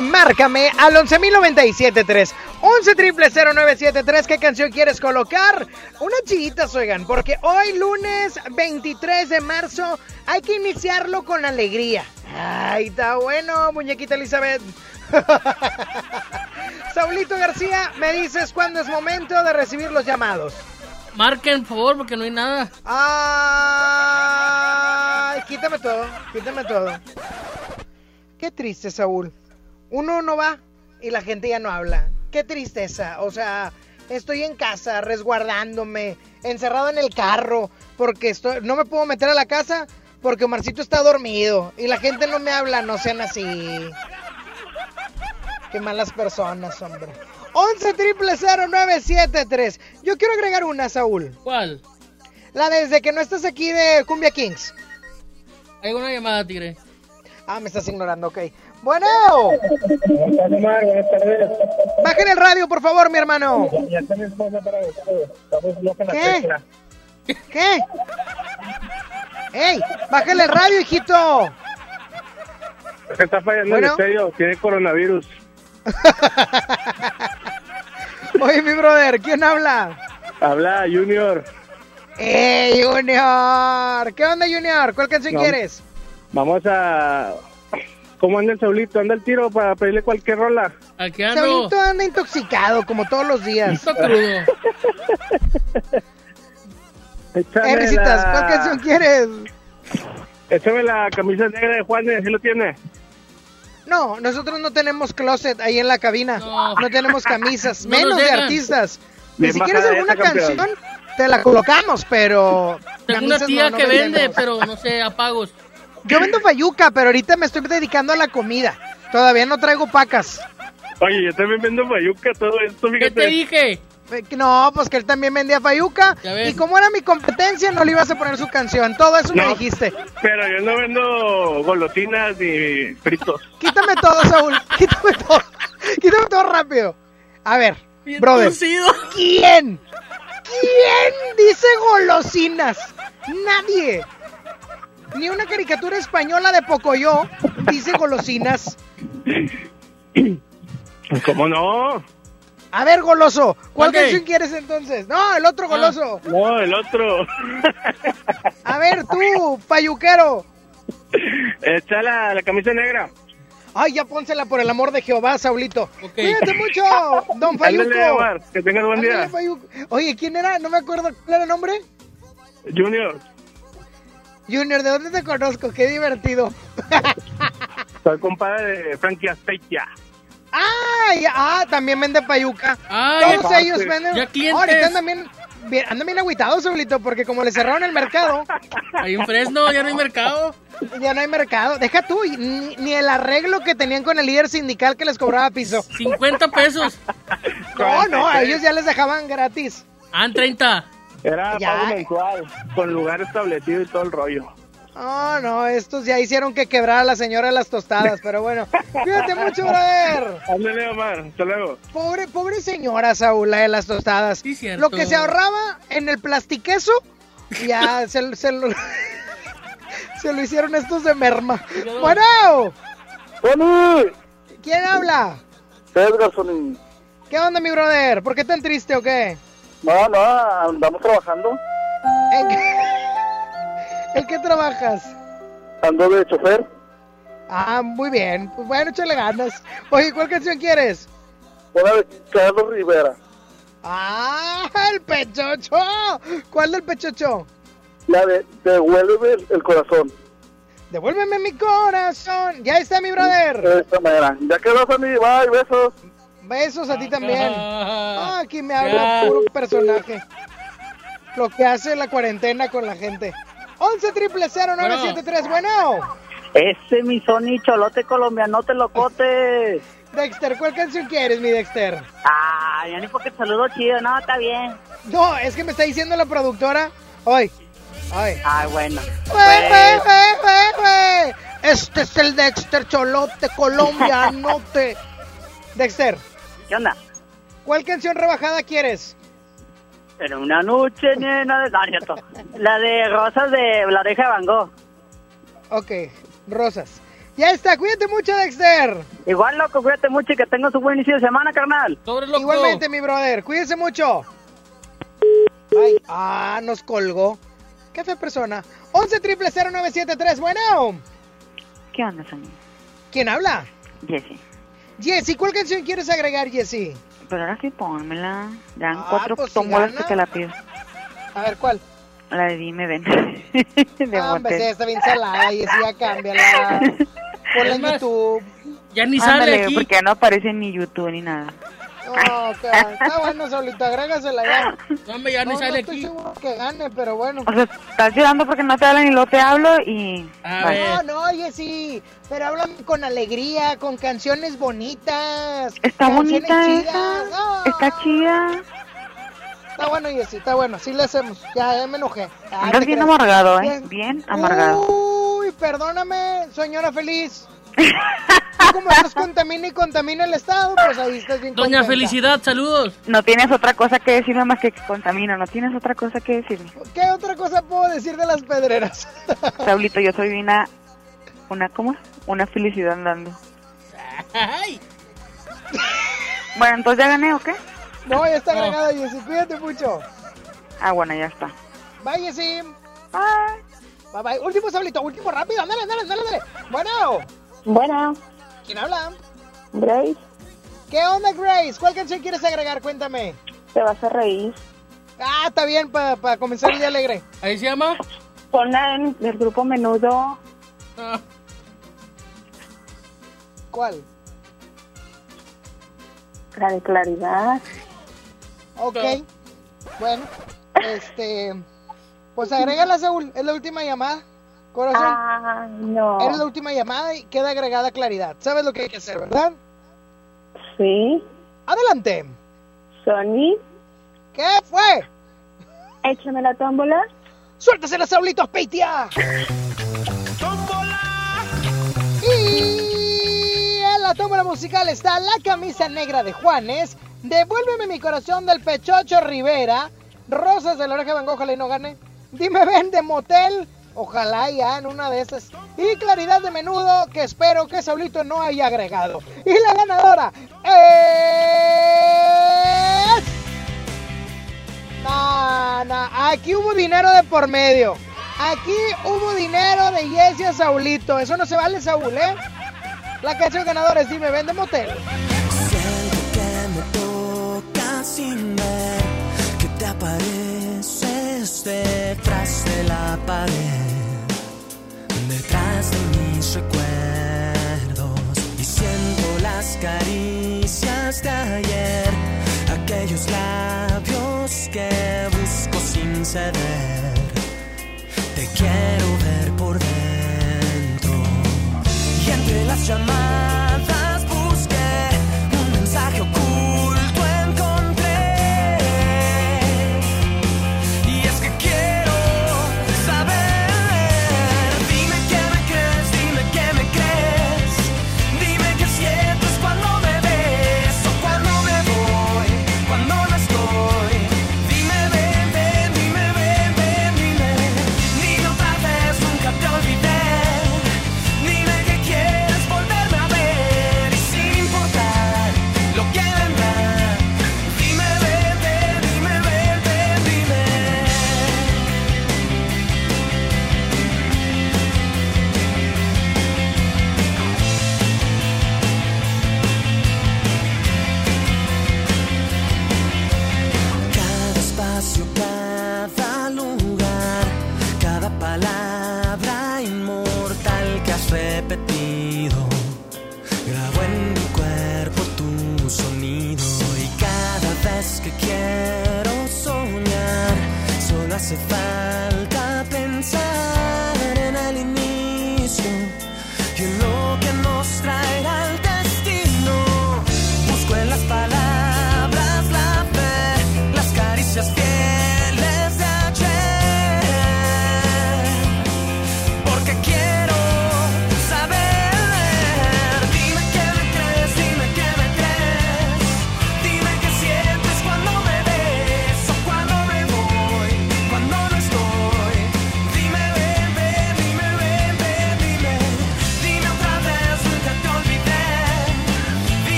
Márcame al 11.097.3. 11 triple 0973, ¿qué canción quieres colocar? Unas chiquitas, oigan, porque hoy lunes 23 de marzo hay que iniciarlo con alegría. Ay, está bueno, muñequita Elizabeth. Saulito García, me dices cuándo es momento de recibir los llamados. Marquen, por favor, porque no hay nada. Ay, quítame todo, quítame todo. Qué triste, Saúl. Uno no va y la gente ya no habla. Qué tristeza. O sea, estoy en casa, resguardándome, encerrado en el carro, porque estoy, no me puedo meter a la casa porque Omarcito está dormido y la gente no me habla. No sean así. Qué malas personas, hombre. 11 triple 0973. Yo quiero agregar una, Saúl. ¿Cuál? La desde que no estás aquí de Cumbia Kings. Hay una llamada, Tigre. Ah, me estás ignorando, ok. Bueno. Buenas tardes. Bajen el radio, por favor, mi hermano. Ya está mi esposa para Estamos locos en la ¿Qué? ¿Qué? ¡Ey! ¡Bájale el radio, hijito! Está fallando Bueno. el estéreo. Tiene coronavirus. Oye, mi brother, ¿quién habla? Habla Junior. ¡Ey, Junior! ¿Qué onda, Junior? ¿Cuál canción No. quieres? Vamos a... ¿Cómo anda el Saulito? ¿Anda el tiro para pedirle cualquier rola? Aquí Saulito anda intoxicado, como todos los días. Está crudo. Échame Eh, Risitas, la- ¿cuál canción quieres? Échame la camisa negra de Juanes, ¿sí lo tiene? No, nosotros no tenemos closet ahí en la cabina. No, tenemos camisas, No nos menos de artistas. Y Bien si quieres alguna campeón. canción, te la colocamos, pero. Tengo una tía no, no que vende, vendemos. pero no sé, a pagos. Yo vendo fayuca, pero ahorita me estoy dedicando a la comida. Todavía no traigo pacas. Oye, yo también vendo mayuca, todo esto, fíjate. ¿Qué te dije? Eh, No, pues que él también vendía fayuca. Y como era mi competencia, no le ibas a poner su canción. Todo eso me dijiste. Pero yo no vendo golosinas ni fritos. Quítame todo, Saúl. Quítame todo. Quítame todo rápido. A ver, brother. torcido. ¿Quién? ¿Quién dice golosinas? Nadie. Ni una caricatura española de Pocoyo dice golosinas. ¿Cómo no? A ver, goloso, ¿cuál Ok. canción quieres entonces? No, el otro goloso. No, el otro. A ver, tú, fayuquero. Echa la, la camisa negra. Ay, ya pónsela por el amor de Jehová, Saulito. Cuídate mucho, don Fayuco. Ándale, Omar, que tengas buen día. Ándale, Fayuco. Oye, ¿quién era? No me acuerdo. ¿Cuál era el nombre? Junior, Junior, ¿de dónde te conozco? Qué divertido. soy compadre de Frankie Azpeitia. ¡Ay! Ah, también vende payuca. Ah, Todos ya- ellos venden. ya clientes. Ahorita andan bien, andan bien agüitados, Saulito, porque como le cerraron el mercado. Ahí en Fresno ya no hay mercado. Ya no hay mercado. Deja tú, ni, ni el arreglo que tenían con el líder sindical que les cobraba piso. 50 pesos. No, no, a ellos ya les dejaban gratis. Ah, 30. Era Ya. pago mensual, con lugar establecido y todo el rollo. Oh, no, estos ya hicieron que quebrara la señora de las tostadas, pero bueno. Cuídate mucho, brother. Ándale, Omar, hasta luego. Pobre, pobre señora Saúl, la de las tostadas. cierto. Lo que se ahorraba en el plastiqueso, ya se, se lo, se lo hicieron estos de merma. Bueno, ¡Tony! ¿quién habla? Pedro, Sony. ¿Qué onda, mi brother? ¿Por qué tan triste o qué? No, no, andamos trabajando. ¿En qué, ¿En qué trabajas? Ando de chofer. Ah, muy bien. Pues bueno, échale ganas. Oye, ¿cuál canción quieres? Una de Carlos Rivera. ¡Ah, el pechocho! ¿Cuál del pechocho? La de Devuelve el corazón. Devuélveme mi corazón. Ya está, mi brother. De esta manera. Ya quedó, Sony. Bye, besos. Besos a ti también. Ah, aquí me habla puro personaje. Lo que hace la cuarentena con la gente. 11 triple 0973. Bueno. Ese mi Sony cholote colombiano te locote. Dexter, ¿cuál canción quieres, mi Dexter? Ah, ya ni porque te saludo chido, no, está bien. No, es que me está diciendo la productora. Hoy. Hoy. Ah, bueno. ¡Wey, wey, wey, wey, wey! Este es el Dexter Cholote colombianote. Dexter, ¿Qué onda? ¿cuál canción rebajada quieres? Pero una noche llena de... No, cierto. La de Rosas de la oreja de Van Gogh. Ok, Rosas. Ya está, cuídate mucho, Dexter. Igual, loco, cuídate mucho y que tengas un buen inicio de semana, carnal. Igualmente, mi brother, cuídense mucho. Ay, ah, nos colgó. Qué fe persona. 11 triple 0973, bueno. ¿Qué onda, Sonia? ¿Quién habla? Jessy. Jessy, ¿cuál canción quieres agregar, Jessy? Pero ahora sí pónmela. Ya en Ah, cuatro pues, si que te la pido. A ver, ¿cuál? La de Dime Ven. de Ah, hombre, sí, está bien salada, Jessy, ya cámbiala. Ponla en YouTube. Ya ni Ándale, sale aquí. porque ya no aparece en ni YouTube ni nada. No, que- está bueno, Saulito, agrégasela ya. No, hombre, ya ni No, sale no estoy aquí. seguro que gane, pero bueno. O sea, estás llorando porque no te hablan y luego te hablo y... Vale. No, no, oye, sí, pero háblame con alegría, con canciones bonitas. Está canciones bonita chidas. esa. Ah, Está chida. Está bueno, Jessy, está bueno, sí le hacemos. Ya, ya me enojé. Ah, te bien creas. amargado, ¿eh? Bien. Bien amargado. Uy, perdóname, señora feliz. Tú como estás contamina y contamina el estado, pues ahí estás bien Doña contenta. Felicidad, saludos. No tienes otra cosa que decirme más que contamina. No tienes otra cosa que decirme. ¿Qué otra cosa puedo decir de las pedreras? Saulito, yo soy una... Una, ¿cómo? Una felicidad andando. Bueno, entonces ya gané, ¿o qué? No, ya está agregada, Jessy, cuídate mucho. Ah, bueno, ya está. Bye, Jessy. Bye. Bye, bye. Último, Saulito, último, rápido, ándale, ándale, ándale. Bueno. Bueno, ¿Quién habla? Grace, ¿Qué onda, Grace? ¿Cuál canción quieres agregar? Cuéntame. te vas a reír. Ah, está bien, para comenzar el día alegre. ¿Ahí se llama? Ponla en el grupo Menudo. ¿Cuál? La de Claridad. Ok. Bueno, este. Pues agrégala, Saúl. Es la última llamada. Corazón. Ah, no. Eres la última llamada y queda agregada claridad. ¿Sabes lo que hay que hacer, verdad? Sí. Adelante. Sony. ¿Qué fue? Échame la tómbola. ¡Suéltase Saulito, Peitia! Y en la tómbola musical está la camisa negra de Juanes, Devuélveme mi corazón del Pechocho Rivera, Rosas de la oreja Van Gogh, y no gane, Dime ven de motel, ojalá ya en una de esas, y Claridad de Menudo, que espero que Saulito no haya agregado. Y la ganadora es... No, aquí hubo dinero de por medio. Aquí hubo dinero de Jessy a Saulito. Eso no se vale, Saúl, ¿eh? La canción ganadora es Dime, vende motel. que me sin ver que te detrás de la pared, detrás de mis recuerdos y siento las caricias de ayer, aquellos labios que busco sin ceder. Te quiero ver por dentro y entre las llamadas solo hace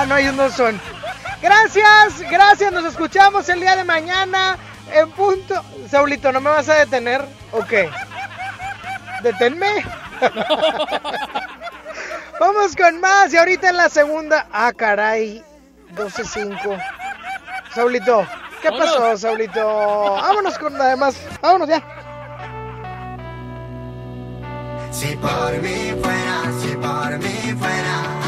Ah, no, ellos no son. Gracias, gracias. Nos escuchamos el día de mañana en punto. Saulito, ¿no me vas a detener o qué? Deténme. Vamos con más y ahorita en la segunda. Ah, caray. 12.5. Saulito, ¿qué pasó, Saulito? Vámonos con la demás. Vámonos ya. Si por mí fuera, si por mí fuera,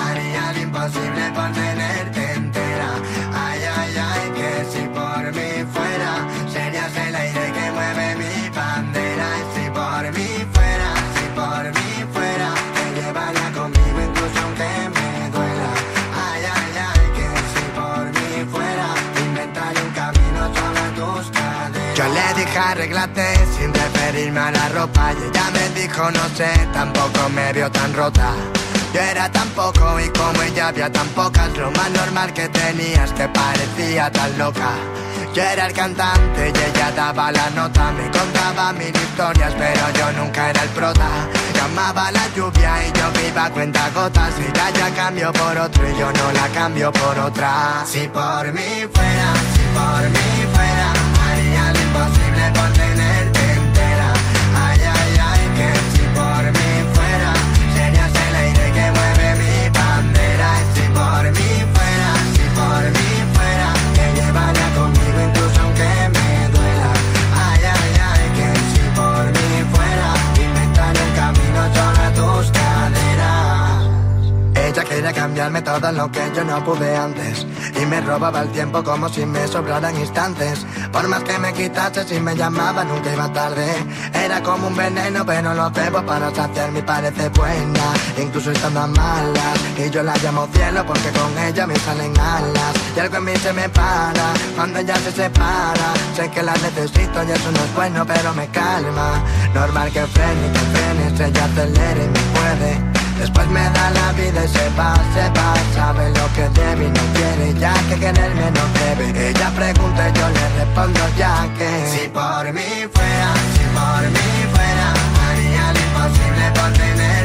imposible por tenerte entera. Ay, ay, ay, que si por mí fuera, serías el aire que mueve mi bandera. Y si por mí fuera, si por mí fuera, te llevaría conmigo incluso aunque me duela. Ay, ay, ay, que si por mí fuera, inventaría un camino sobre tus caderas. Yo le dije arréglate sin referirme a la ropa y ella me dijo no sé, tampoco me vio tan rota. Yo era tan poco y como ella había tan pocas, lo más normal que tenías que parecía tan loca. Yo era el cantante y ella daba la nota, me contaba mil historias, pero yo nunca era el prota. Llamaba la lluvia y yo viva cuenta gotas, y ya ya cambio por otro y yo no la cambio por otra. Si por mí fuera, si por mí Cambiarme todo lo que yo no pude antes. Y me robaba el tiempo como si me sobraran instantes. Por más que me quitase si me llamaba nunca iba tarde. Era como un veneno pero lo bebo para saciar mi parece buena. Incluso estando a malas Y yo la llamo cielo porque con ella me salen alas. Y algo en mí se me para cuando ella se separa. Sé que la necesito y eso no es bueno pero me calma. Normal que frene que frene ella acelere y me puede Después me da la vida y se va, se va. Sabe lo que debe y no quiere Ya que quererme no debe. Ella pregunta y yo le respondo ya que. Si por mí fuera, si por mí fuera Haría lo imposible por tenerte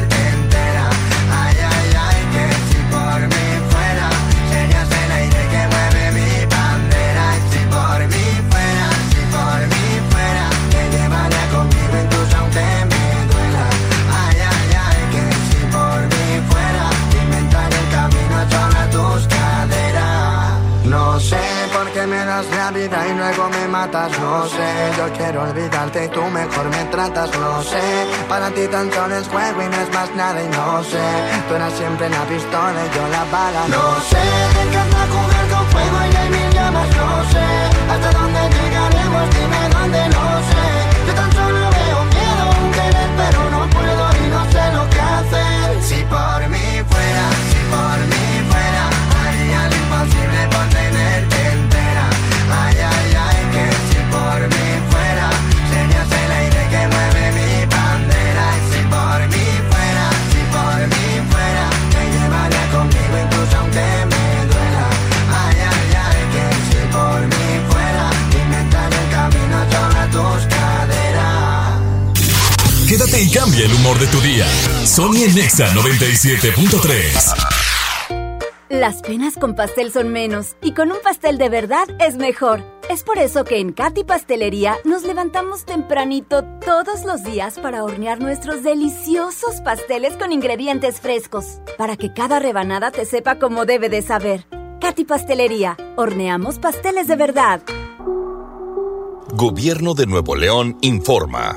la vida y luego me matas. No sé, yo quiero olvidarte y tú mejor me tratas. No sé, para ti tan solo es juego y no es más nada y no sé. Tú eras siempre la pistola y yo la bala. No sé, te encanta jugar con fuego y hay mil llamas. No sé, hasta dónde llegaremos, dime dónde, no Y cambia el humor de tu día. Sony en Nexa 97.3. Las penas con pastel son menos y con un pastel de verdad es mejor. Es por eso que en Katy Pastelería nos levantamos tempranito todos los días para hornear nuestros deliciosos pasteles con ingredientes frescos, para que cada rebanada te sepa como debe de saber. Katy Pastelería, horneamos pasteles de verdad. Gobierno de Nuevo León informa.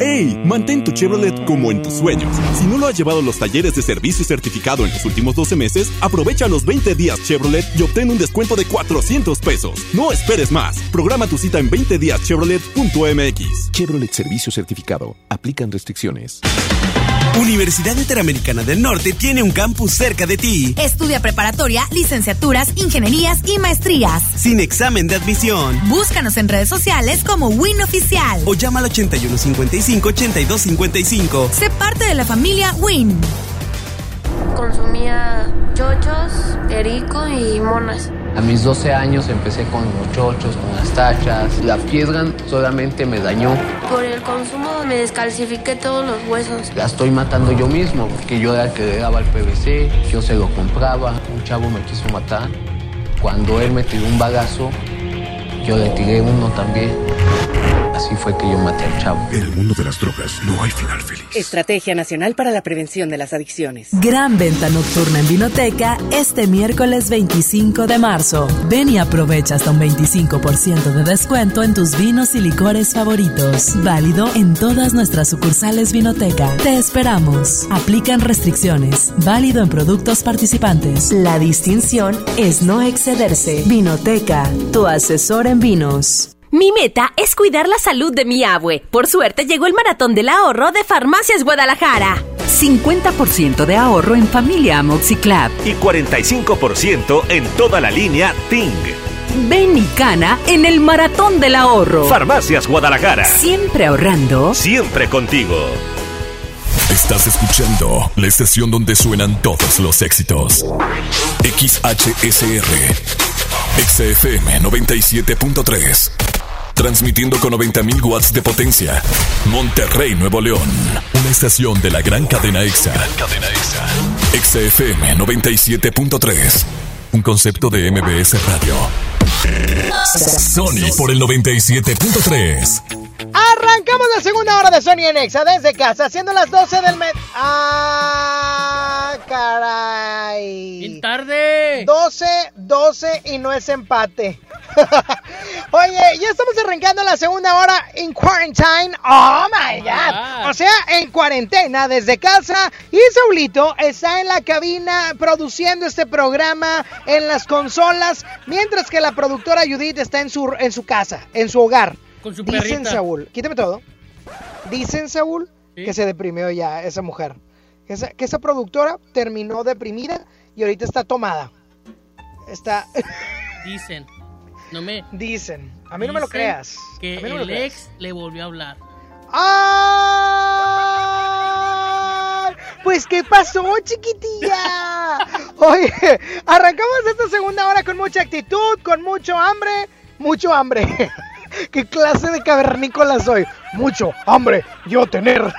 ¡Ey! Mantén tu Chevrolet como en tus sueños. Si no lo has llevado a los talleres de servicio certificado en los últimos 12 meses, aprovecha los 20 días Chevrolet y obtén un descuento de 400 pesos. No esperes más. Programa tu cita en 20díaschevrolet.mx. Chevrolet Servicio Certificado. Aplican restricciones. Universidad Interamericana del Norte tiene un campus cerca de ti. Estudia preparatoria, licenciaturas, ingenierías y maestrías. Sin examen de admisión. Búscanos en redes sociales como Win Oficial. O llama al 8155 8255. Sé parte de la familia Win. Consumía chochos, perico y monas. A mis 12 años empecé con los chochos, con las tachas. La piedra solamente me dañó. Por el consumo me descalcifiqué todos los huesos. La estoy matando yo mismo, porque yo era el que le daba el PVC, yo se lo compraba. Un chavo me quiso matar. Cuando él me tiró un bagazo, yo le tiré uno también. Así fue que yo maté al chavo. En el mundo de las drogas no hay final feliz. Estrategia Nacional para la Prevención de las Adicciones. Gran venta nocturna en Vinoteca este miércoles 25 de marzo. Ven y aprovecha hasta un 25% de descuento en tus vinos y licores favoritos. Válido en todas nuestras sucursales Vinoteca. Te esperamos. Aplican restricciones. Válido en productos participantes. La distinción es no excederse. Vinoteca, tu asesor en vinos. Mi meta es cuidar la salud de mi abue. Por suerte llegó el maratón del ahorro de Farmacias Guadalajara. 50% de ahorro en familia Amoxiclab y 45% en toda la línea Ting. Ven y cana en el maratón del ahorro. Farmacias Guadalajara. Siempre ahorrando. Siempre contigo. Estás escuchando la estación donde suenan todos los éxitos. XHSR. XFM 97.3. Transmitiendo con 90.000 watts de potencia. Monterrey, Nuevo León. Una estación de la gran cadena EXA. Cadena EXA. XFM 97.3. Un concepto de MBS Radio. Sony por el 97.3. Arrancamos la segunda hora de Sony en Exa desde casa, siendo las 12 del mes. ¡Ah, caray! ¡Bien tarde! 12, 12 y no es empate. Oye, ya estamos arrancando la segunda hora en quarantine. ¡Oh, my God! O sea, en cuarentena desde casa. Y Saulito está en la cabina produciendo este programa en las consolas, mientras que la productora Judith está en su, en su casa, en su hogar. Con su Dicen. Saúl, quítame todo. Dicen Saúl que se deprimió ya esa mujer. Que esa, que esa productora terminó deprimida y ahorita está tomada. Está. Dicen. No me. Dicen. A mí no me lo creas. Que no el creas. ex le volvió a hablar. ¡Ay! Pues, ¿qué pasó, chiquitilla? Oye, arrancamos esta segunda hora con mucha actitud, con mucho hambre. Mucho hambre. ¿Qué clase de cavernícola soy? Mucho hambre yo tener.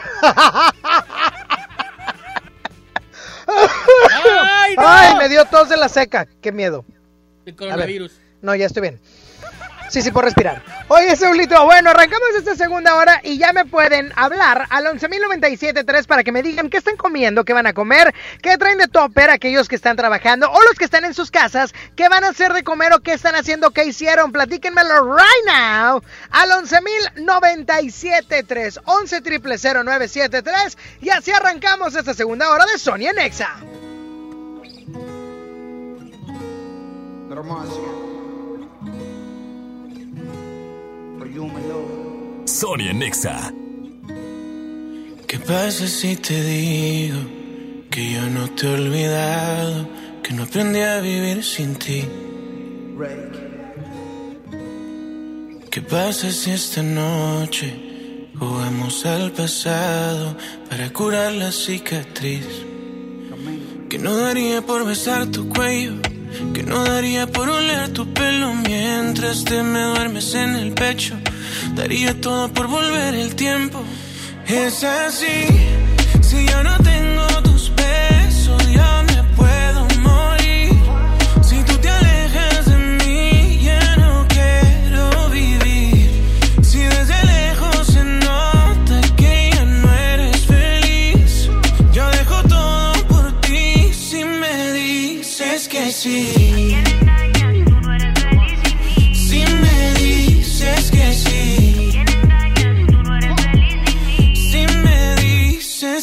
¡Ay, no! Ay, me dio tos de la seca. Qué miedo. El coronavirus. No, ya estoy bien. Sí, sí, por respirar. Oye, Saulito, bueno, arrancamos esta segunda hora y ya me pueden hablar al 11.097.3 para que me digan qué están comiendo, qué van a comer, qué traen de topper aquellos que están trabajando o los que están en sus casas, qué van a hacer de comer o qué están haciendo, qué hicieron. Platíquenmelo right now al 11.097.3, 11 973 y así arrancamos esta segunda hora de Sonia Nexa. Sony en Nexa. ¿Qué pasa si te digo que yo no te he olvidado, que no aprendí a vivir sin ti? ¿Qué pasa si esta noche jugamos al pasado para curar la cicatriz? Que no daría por besar tu cuello, que no daría por oler tu pelo mientras te me duermes en el pecho. Daría todo por volver el tiempo. Es así, si yo no tengo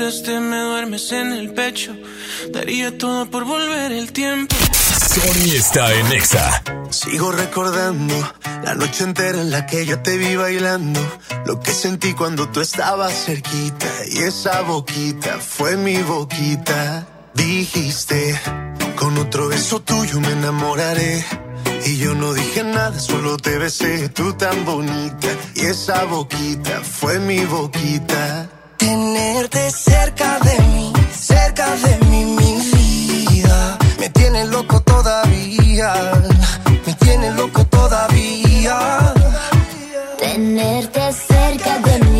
Mientras te me duermes en el pecho, daría todo por volver el tiempo. Sony está en Exa. Sigo recordando la noche entera en la que yo te vi bailando. Lo que sentí cuando tú estabas cerquita. Y esa boquita fue mi boquita. Dijiste, con otro beso tuyo me enamoraré. Y yo no dije nada, solo te besé, tú tan bonita. Y esa boquita fue mi boquita. Tenerte cerca de mí, cerca de mí, mi vida. Me tiene loco todavía, me tiene loco todavía. Tenerte cerca de mí,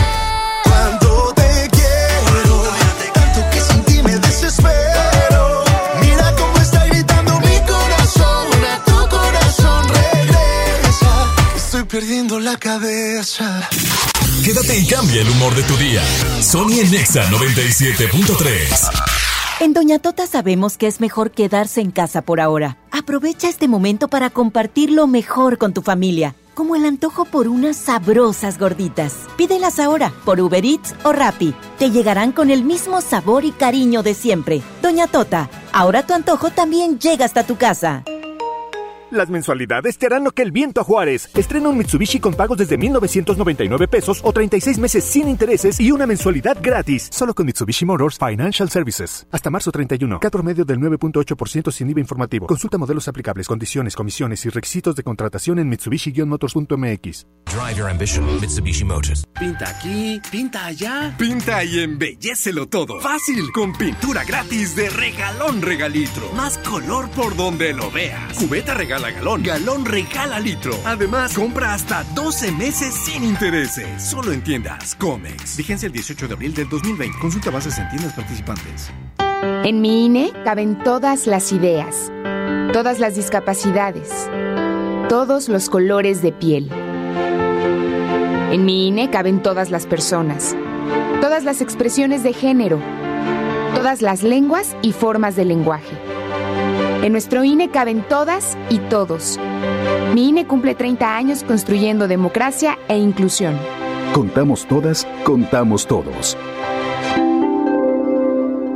Perdiendo la cabeza. Quédate y cambia el humor de tu día. Sony en Exa 97.3. En Doña Tota sabemos que es mejor quedarse en casa por ahora. Aprovecha este momento para compartir lo mejor con tu familia, como el antojo por unas sabrosas gorditas. Pídelas ahora por Uber Eats o Rappi. Te llegarán con el mismo sabor y cariño de siempre. Doña Tota, ahora tu antojo también llega hasta tu casa. Las mensualidades te harán lo que el viento a Juárez. Estrena un Mitsubishi con pagos desde 1,999 pesos o 36 meses sin intereses y una mensualidad gratis. Solo con Mitsubishi Motors Financial Services. Hasta marzo 31. Cat promedio del 9.8% sin IVA informativo. Consulta modelos aplicables, condiciones, comisiones y requisitos de contratación en Mitsubishi-motors.mx. Drive your ambition, Mitsubishi Motors. Pinta aquí, pinta allá. Pinta y embellecelo todo. Fácil, con pintura gratis de regalón regalitro. Más color por donde lo veas. Cubeta regala galón, galón regala litro. Además, compra hasta 12 meses sin intereses. Solo en tiendas Comex. Vigencia el 18 de abril del 2020. Consulta bases en tiendas participantes. En mi INE caben todas las ideas, todas las discapacidades, todos los colores de piel. En mi INE caben todas las personas, todas las expresiones de género, todas las lenguas y formas de lenguaje. En nuestro INE caben todas y todos. Mi INE cumple 30 años construyendo democracia e inclusión. Contamos todas, contamos todos.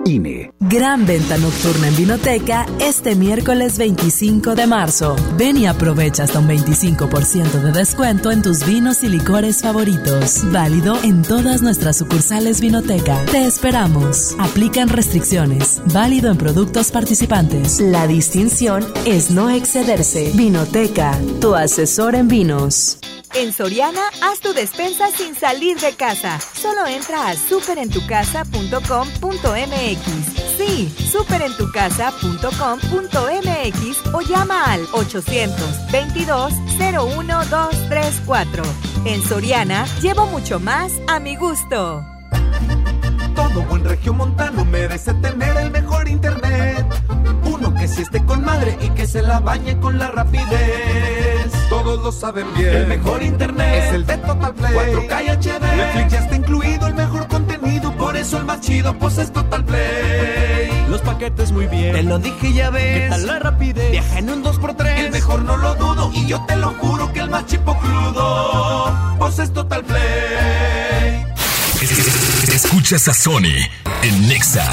INE. Gran venta nocturna en Vinoteca este miércoles 25 de marzo. Ven y aprovecha hasta un 25% de descuento en tus vinos y licores favoritos. Válido en todas nuestras sucursales Vinoteca. Te esperamos. Aplican restricciones. Válido en productos participantes. La distinción es no excederse. Vinoteca, tu asesor en vinos. En Soriana, haz tu despensa sin salir de casa. Solo entra a superentucasa.com.mx. Sí, superentucasa.com.mx o llama al 822-01-234. En Soriana, llevo mucho más a mi gusto. Todo buen regiomontano merece tener el mejor internet. Que sí esté con madre y que se la bañe con la rapidez. Todos lo saben bien. El mejor internet es el de Total Play. 4K y HD. Netflix ya está incluido el mejor contenido. Por eso el más chido, pues es Total Play. Los paquetes muy bien. Te lo dije ya ves. ¿Qué tal la rapidez? Viaja en un 2x3. El mejor no lo dudo. Y yo te lo juro que el más chipo crudo. Pues es Total Play. Escuchas a Sony en Nexa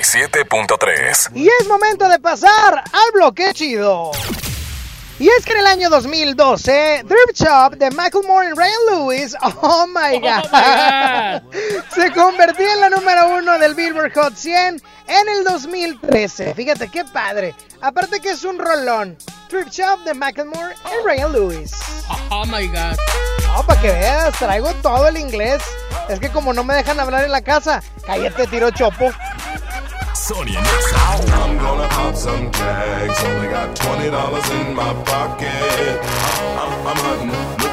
97.3. Y es momento de pasar al bloque chido. Y es que en el año 2012, Thrift Shop de Michael Moore y Ryan Lewis, oh my god, se convirtió en la número uno del Billboard Hot 100 en el 2013. Fíjate qué padre. Aparte que es un rolón. Thrift Shop de Michael Moore y Ryan Lewis. Oh my god. No, para que veas, traigo todo el inglés. Es que como no me dejan hablar en la casa, cállate, tiro chopo. Sony I'm gonna pop some tags. Only got twenty dollars in my pocket. I'm, I'm hunting,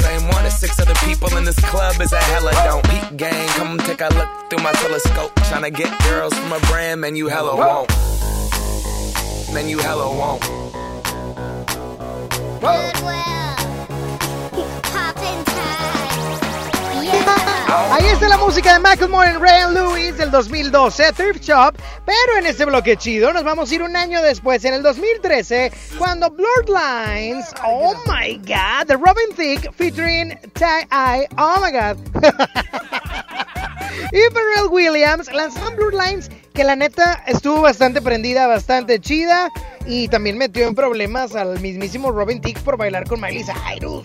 same one as six other people in this club is a hella don't. Peak gang, come take a look through my telescope. Tryna get girls from a brand, man, you hella won't. Man, you hella won't. Ahí está la música de Macklemore en Ray Lewis del 2012, Thrift Shop. Pero en este bloque chido nos vamos a ir un año después, en el 2013, cuando Blurred Lines, oh my god, de Robin Thicke featuring Ty-I, oh my god. y Pharrell Williams lanzaron Blurred Lines, que la neta estuvo bastante prendida, bastante chida. Y también metió en problemas al mismísimo Robin Thicke por bailar con Miley Cyrus.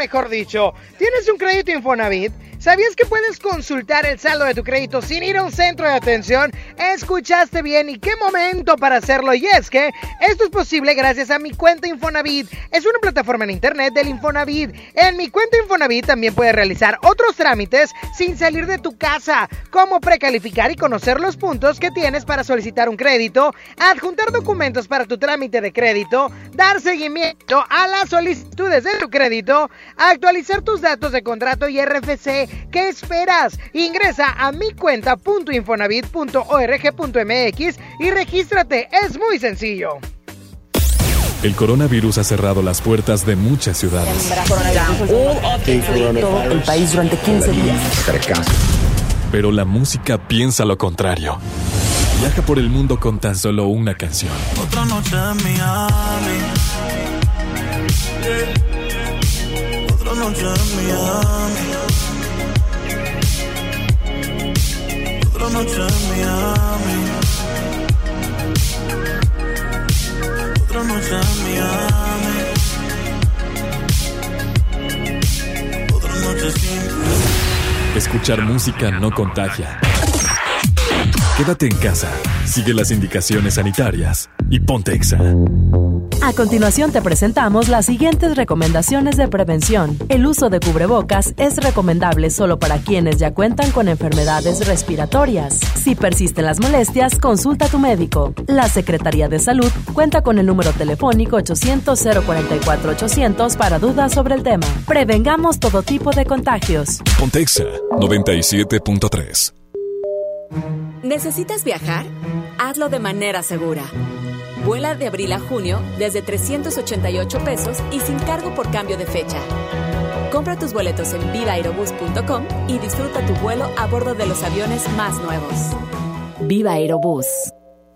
Mejor dicho. ¿Tienes un crédito Infonavit? ¿Sabías que puedes consultar el saldo de tu crédito sin ir a un centro de atención? Escuchaste bien y qué momento para hacerlo. Y es que esto es posible gracias a mi cuenta Infonavit. Es una plataforma en internet del Infonavit. En mi cuenta Infonavit también puedes realizar otros trámites sin salir de tu casa, como precalificar y conocer los puntos que tienes para solicitar un crédito, adjuntar documentos para tu trámite de crédito, dar seguimiento a las solicitudes de tu crédito, actualizar tus datos de contrato y RFC. ¿Qué esperas? Ingresa a mi cuenta.infonavit.org.mx y regístrate. Es muy sencillo. El coronavirus ha cerrado las puertas de muchas ciudades. El país durante 15 días. Pero la música piensa lo contrario. Viaja por el mundo con tan solo una canción. Otra noche en Miami. Yeah. Otra noche en Miami. Otra noche en Miami. Otra noche en Miami. Otra noche sin Escuchar música no contagia. Quédate en casa, sigue las indicaciones sanitarias y ponte Exa. A continuación te presentamos las siguientes recomendaciones de prevención. El uso de cubrebocas es recomendable solo para quienes ya cuentan con enfermedades respiratorias. Si persisten las molestias, consulta a tu médico. La Secretaría de Salud cuenta con el número telefónico 800-044-800 para dudas sobre el tema. Prevengamos todo tipo de contagios. Ponte Exa 97.3. ¿Necesitas viajar? Hazlo de manera segura. Vuela de abril a junio desde 388 pesos y sin cargo por cambio de fecha. Compra tus boletos en vivaerobus.com y disfruta tu vuelo a bordo de los aviones más nuevos. Viva Aerobús.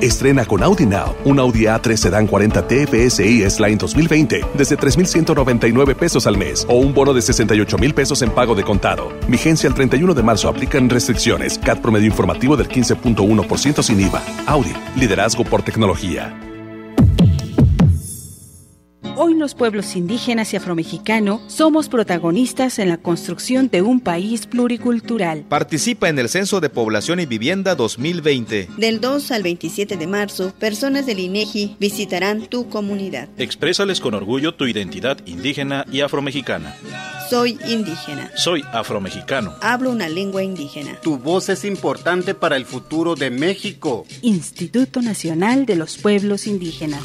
Estrena con Audi Now un Audi A3 Sedan 40 TFSI S-Line 2020 desde 3,199 pesos al mes o un bono de 68 mil pesos en pago de contado. Vigencia el 31 de marzo. Aplican restricciones. CAT promedio informativo del 15.1% sin IVA. Audi. Liderazgo por tecnología. Hoy los pueblos indígenas y afromexicano somos protagonistas en la construcción de un país pluricultural. Participa en el Censo de Población y Vivienda 2020. Del 2 al 27 de marzo, personas del INEGI visitarán tu comunidad. Exprésales con orgullo tu identidad indígena y afromexicana. Soy indígena. Soy afromexicano. Hablo una lengua indígena. Tu voz es importante para el futuro de México. Instituto Nacional de los Pueblos Indígenas.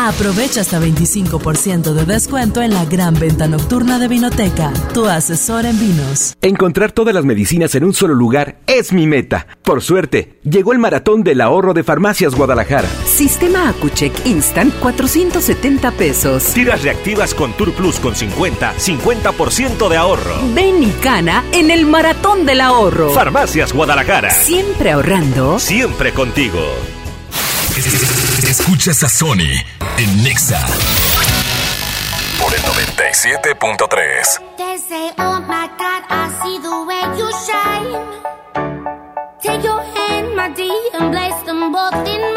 Aprovecha hasta 25% de descuento en la gran venta nocturna de Vinoteca, tu asesor en vinos. Encontrar todas las medicinas en un solo lugar es mi meta. Por suerte, llegó el maratón del ahorro de Farmacias Guadalajara. Sistema Acucheck Instant 470 pesos. Tiras reactivas con Tour Plus con 50, 50% de ahorro. Ven y cana en el maratón del ahorro. Farmacias Guadalajara. Siempre ahorrando. Siempre contigo. Escuchas a Sony en Nexa por el 97.3. They say, oh my God, I see the way you shine. Take your hand, my dear, and place them both in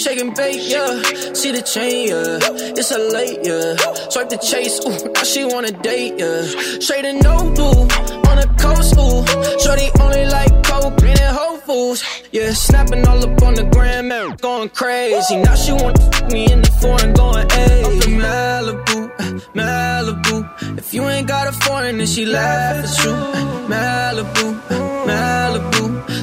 Bobby shaking bait, yeah. See the chain, yeah. It's a late, yeah. Swipe the chase, ooh, now she wanna date, yeah. Straight and no blue, on the coast, ooh. Shorty only like coke, and Whole Foods, yeah. Snapping all up on the gram, man, going crazy. Now she wanna fuck me in the foreign, going, hey. In Malibu, Malibu. If you ain't got a foreign, then she laugh at you. Malibu.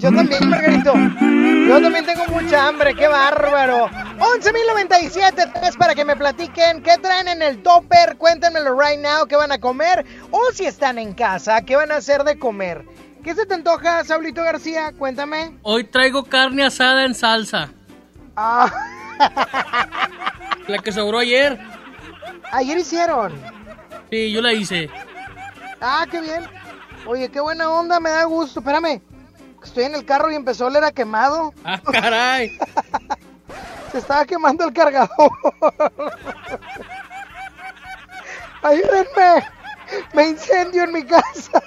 Yo también, Margarito. Yo también tengo mucha hambre, qué bárbaro. 11.097 es para que me platiquen qué traen en el topper. Cuéntenmelo right now, qué van a comer. O si están en casa, qué van a hacer de comer. ¿Qué se te antoja, Saulito García? Cuéntame. Hoy traigo carne asada en salsa. Ah, La que sobró ayer. ayer hicieron. Sí, yo la hice. Ah, qué bien. Oye, qué buena onda, me da gusto. Espérame. Estoy en el carro y empezó a oler a quemado. Ah, caray. Se estaba quemando el cargador. Ayúdenme. Me incendio en mi casa.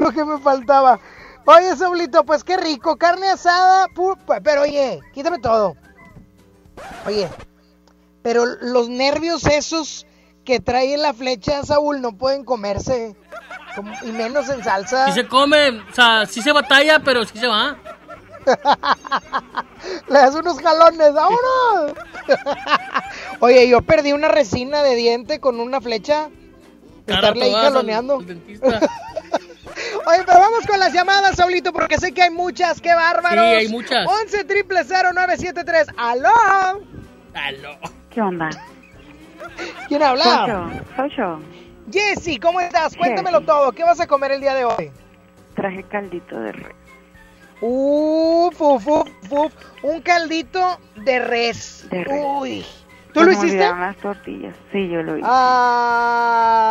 Lo que me faltaba. Oye, Saulito, pues qué rico. Carne asada. Pero oye, quítame todo. Oye, pero los nervios esos que trae la flecha, Saúl, no pueden comerse. Como- Y menos en salsa. Sí se come, o sea, sí se batalla, pero sí se va. Le das unos jalones, ¡vámonos! Oye, yo perdí una resina de diente con una flecha. Estarle ahí jaloneando. Oye, pero vamos con las llamadas, Saulito, porque sé que hay muchas, qué bárbaros. Sí, hay muchas. 11 triple 0973. ¡Aló! Aló. ¿Qué onda? ¿Quién habla? Soy yo, soy yo. Jessy, ¿cómo estás? Cuéntamelo todo. ¿Qué vas a comer el día de hoy? Traje caldito de res. Uf, uf, uf, uf. Un caldito de res. De res. Uy. ¿Tú lo hiciste? las tortillas. Sí, yo lo hice. Ah,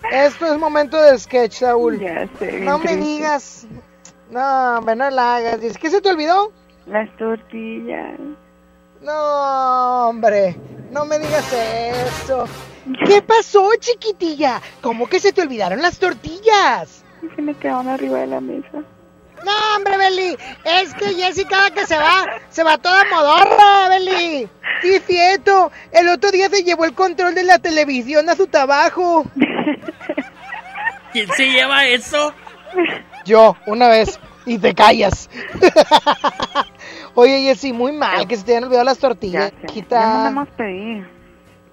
esto es momento de sketch, Saúl. Ya sé, No me digas. No, hombre, no la hagas. ¿Qué se te olvidó? Las tortillas. No, hombre. No me digas eso. ¿Qué pasó, chiquitilla? ¿Cómo que se te olvidaron las tortillas? Se me quedaron arriba de la mesa. No, hombre, Beli. Es que Jessy cada que se va, se va toda modorra, Beli. Sí, cierto. El otro día se llevó el control de la televisión a su trabajo. ¿Quién se lleva eso? Yo, una vez. Y te callas. Oye, Jessy, muy mal que se te hayan olvidado las tortillas. Ya mandamos pedir.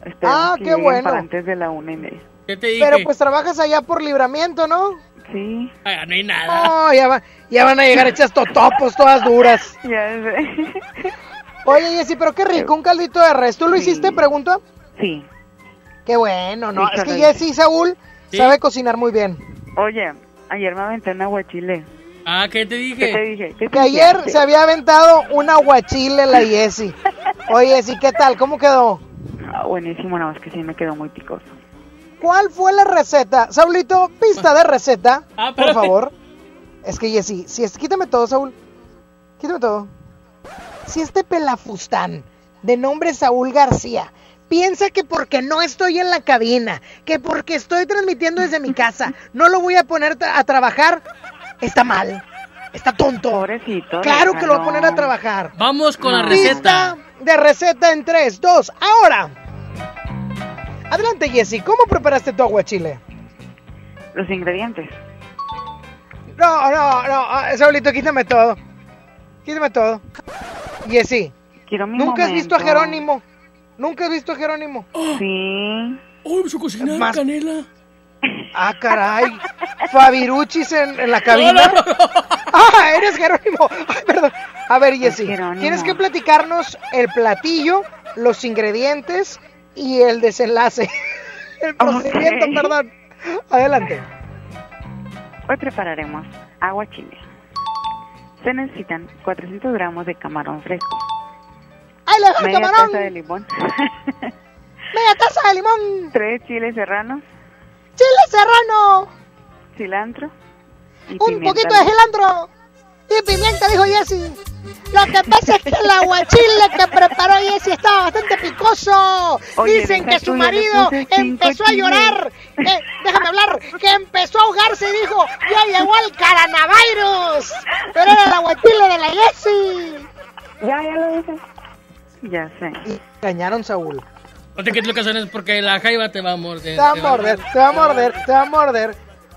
Esperemos Ah, que qué bueno. Para antes de la una y media. ¿Qué te dije? Pero pues trabajas allá por libramiento, ¿no? Sí. Ah, no hay nada. Oh, ya, va- ya van a llegar hechas totopos, todas duras. Ya sé. Oye, Jessy, pero qué rico, un caldito de res. ¿Tú lo hiciste, pregunto? Sí. Qué bueno, ¿no? Es que. Jessy Saúl Sí. sabe cocinar muy bien. Oye, ayer me aventé un aguachile. Ah, ¿qué te dije? ¿Qué te dije? ¿Qué te Que ayer se había aventado un aguachile la Jessy. Oye, Jessy, ¿qué tal? ¿Cómo quedó? Ah, buenísimo, no, es que sí me quedó muy picoso. ¿Cuál fue la receta? Saulito, pista de receta, Ah, por favor. Es que Jessy, si es, quítame todo, Saúl. Quítame todo. Si este pelafustán de nombre Saúl García piensa que porque no estoy en la cabina, que porque estoy transmitiendo desde mi casa, no lo voy a poner a trabajar, está mal. Está tonto. Pobrecito. Claro que lo voy a poner a trabajar. Vamos con la receta. de receta en 3, 2, ahora. Adelante, Jessy, ¿cómo preparaste tu aguachile? Los ingredientes. No, no, no, ah, Saulito, quítame todo. Quítame todo. Jessy, Quiero mi ¿nunca has visto a. Jerónimo? ¿Nunca has visto a Jerónimo? Sí. ¡Uy, su cocinar Más- canela! Ah, caray. Fabiruchis en, en la cabina. No, no, no. Ah, eres Jerónimo. Ay, perdón. A ver, Jessy, tienes que platicarnos el platillo, los ingredientes y el desenlace. El procedimiento, Ok. perdón. Adelante. Hoy prepararemos agua chile. Se necesitan 400 gramos de camarón fresco, ¡Ay, le dejo el media camarón! taza de limón, ¡Media taza de limón! tres chiles serranos, ¡Chile serrano! cilantro y Un pimienta poquito de cilantro y pimienta, dijo Jessy. Lo que pasa es que el aguachile que preparó Jessy estaba bastante picoso. Oye, Dicen que su marido empezó a llorar. Que, déjame hablar, que empezó a ahogarse y dijo, ya llegó el coronavirus. Pero era el aguachile de la Jessy. Ya, ya lo dije. Ya sé. Engañaron Saúl. No te quites lo que son es porque la jaiba te va a morder. Te va a morder, te va a morder, te va a morder.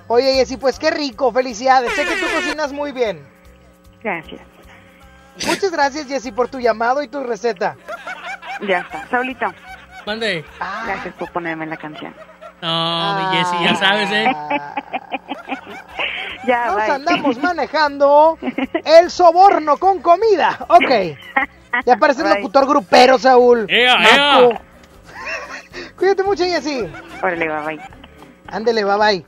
Oye Jessy, pues qué rico, felicidades. Sé que tú cocinas muy bien. Gracias. Muchas gracias Jessy por tu llamado y tu receta. Ya está. Saulito, Mande. gracias por ponerme la canción. No, mi Jessy, ya sabes, ¿eh? Ya, Nos bye. andamos manejando el soborno con comida. Ok. Ya parece el locutor grupero, Saúl. ¡Ea, Naco. Cuídate mucho, Jessy. Órale, bye, bye. Ándele, bye bye.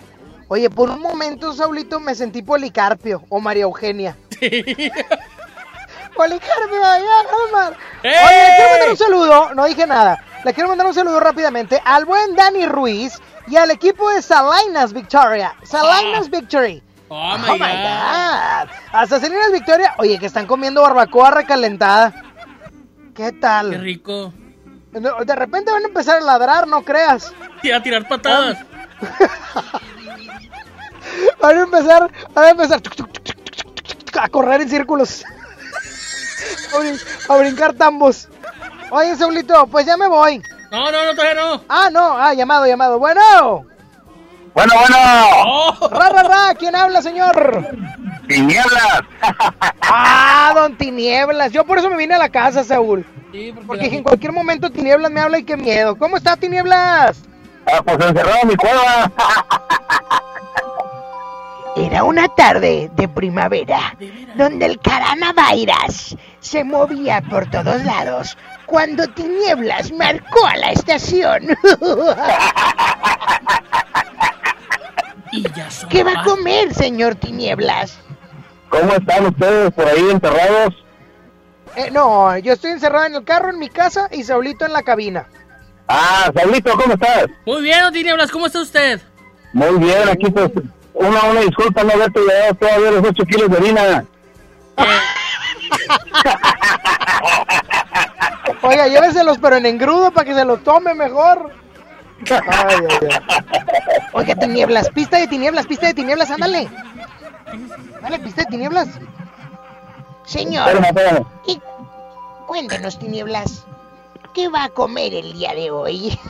Oye, por un momento, Saulito, me sentí Policarpio o María Eugenia. Policarpio, ya. ¡Eh! Oye, le quiero mandar un saludo, no dije nada. Le quiero mandar un saludo rápidamente al buen Dani Ruiz y al equipo de Salinas Victoria. Salinas Victory. Oh, my God. God. Hasta Salinas Victoria. Oye, que están comiendo barbacoa recalentada. ¿Qué tal? Qué rico. De repente van a empezar a ladrar, no creas. Y a tirar patadas. Van a empezar, van a empezar a correr en círculos. A, brin- a brincar tambos. Oye, Saulito, pues ya me voy. No, no, no, todavía no. Ah, no, ah, llamado, llamado. Bueno. Bueno, bueno. Oh, Ra, ra, ra, ¿quién habla, señor? Tinieblas. Ah, don Tinieblas. Yo por eso me vine a la casa, Saúl. Sí, porque Porque en cualquier momento Tinieblas me habla y qué miedo. ¿Cómo está Tinieblas? Ah, pues encerrado en mi cueva. Era una tarde de primavera, donde el coronavirus se movía por todos lados, cuando Tinieblas marcó a la estación. Y ya son ¿Qué va a comer, señor Tinieblas? ¿Cómo están ustedes por ahí enterrados? Eh, no, yo estoy encerrado en el carro en mi casa y Saulito en la cabina. Ah, Saulito, ¿cómo estás? Muy bien, don Tinieblas, ¿cómo está usted? Muy bien, aquí pues, una, una disculpa no haberte llevado todavía los 8 kilos de harina. Oiga, lléveselos, pero en engrudo para que se los tome mejor. Ay, ay, ay. Oiga, tinieblas, pista de tinieblas, pista de tinieblas, ándale. Dale, pista de tinieblas. Señor, Espérame, espérame. y cuéntenos, tinieblas, ¿qué va a comer el día de hoy?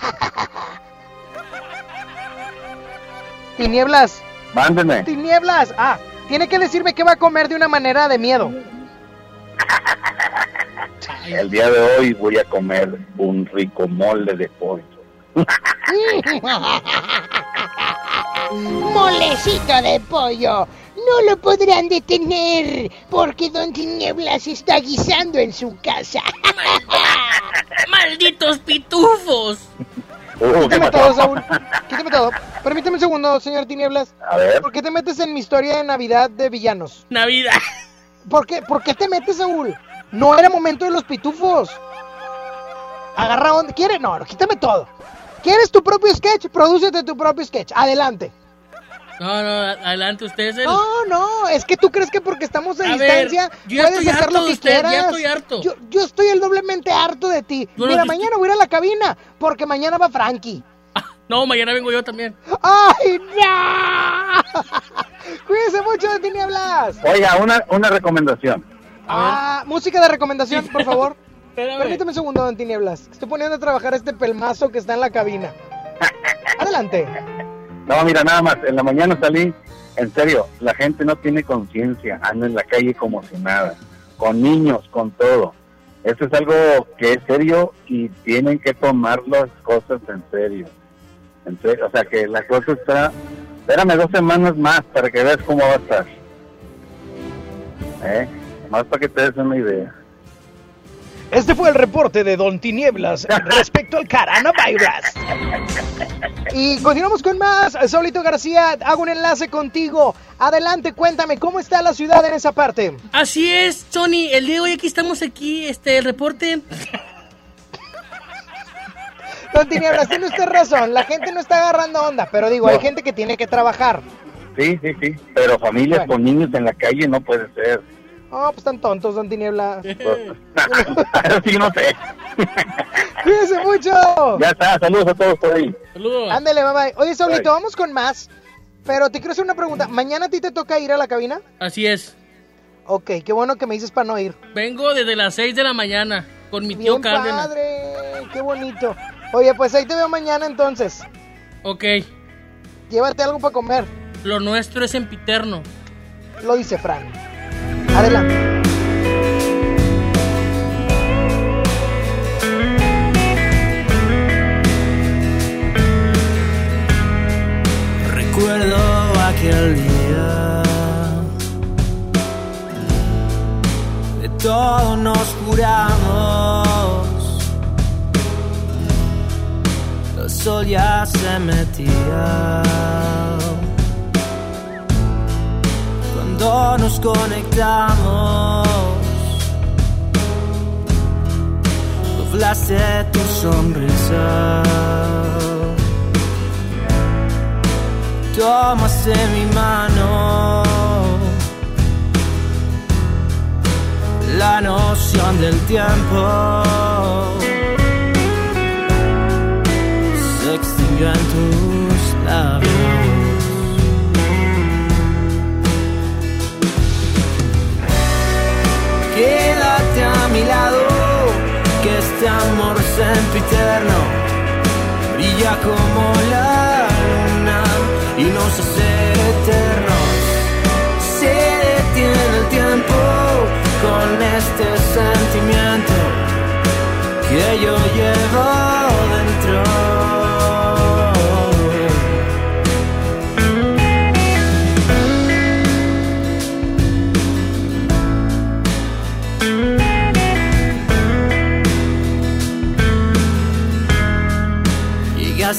tinieblas, Mándeme. tinieblas. Ah, tiene que decirme qué va a comer de una manera de miedo. El día de hoy voy a comer un rico molde de pollo. Molecito de pollo. No lo podrán detener porque Don Tinieblas está guisando en su casa. ¡Malditos pitufos! Uh, Quítame ¿qué todo? Saúl. Quítame todo. Permíteme un segundo, señor Tinieblas. A ver. ¿Por qué te metes en mi historia de Navidad de villanos? Navidad. ¿Por qué, ¿Por qué te metes, Saúl? No era momento de los pitufos. Agarra onda. ¿Quieres? No, no, quítame todo. ¿Quieres tu propio sketch? Prodúcete tu propio sketch. Adelante. No, no, adelante ustedes. El... No, no, es que tú crees que porque estamos a, A ver, distancia yo ya puedes estoy hacer harto lo de que usted, ya quieras. estoy harto. Yo, yo estoy el doblemente harto de ti. Bueno, Mira, yo estoy- mañana voy a ir a la cabina porque mañana va Frankie. No, mañana vengo yo también. ¡Ay, no! Cuídense mucho de tinieblas. Oiga, una, una recomendación. Ah, música de recomendación, por favor. Permíteme un segundo, don Tinieblas. Estoy poniendo a trabajar este pelmazo que está en la cabina. Adelante. No, mira, nada más. En la mañana salí. En serio, la gente no tiene conciencia. Anda en la calle como si nada. Con niños, con todo. Esto es algo que es serio y tienen que tomar las cosas en serio. En serio, o sea que la cosa está... Espérame dos semanas más para que veas cómo va a estar. ¿Eh? Más para que te des una idea. Este fue el reporte de Don Tinieblas respecto al coronavirus. Y continuamos con más. Solito García, hago un enlace contigo. Adelante, cuéntame, ¿cómo está la ciudad en esa parte? Así es, Sony. El día de hoy aquí estamos aquí, este, el reporte. Don Tinieblas, tiene usted razón. La gente no está agarrando onda, pero digo, hay gente que tiene que trabajar. Sí, sí, sí. Pero familias con niños en la calle no puede ser. Oh, pues están tontos, Don Tinieblas. Eso sí, no sé. Cuídense mucho. Ya está, saludos a todos por ahí. Saludos. Ándale, mamá. Oye, Saulito, vamos con más. Pero te quiero hacer una pregunta. ¿Mañana a ti te toca ir a la cabina? Así es. Ok, qué bueno que me dices para no ir. Vengo desde las 6 de la mañana con mi tío Cárdenas. padre, qué bonito. Oye, pues ahí te veo mañana entonces. Ok. Llévate algo para comer. Lo nuestro es empiterno. Lo dice Fran. Adelante. Recuerdo aquel día De todo nos juramos El sol ya se metía Cuando nos conectamos Doblaste tu sonrisa tomaste mi mano. La noción del tiempo se extinguió en tus labios. Quédate a mi lado, que este amor sempiterno brilla como la luna y nos hace eternos. Se detiene el tiempo con este sentimiento que yo llevo dentro.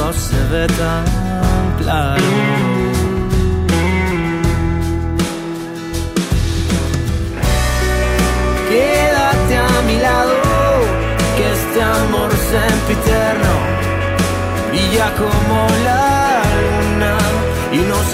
todo se ve tan claro. Quédate a mi lado, que este amor sempiterno brilla como la luna y nos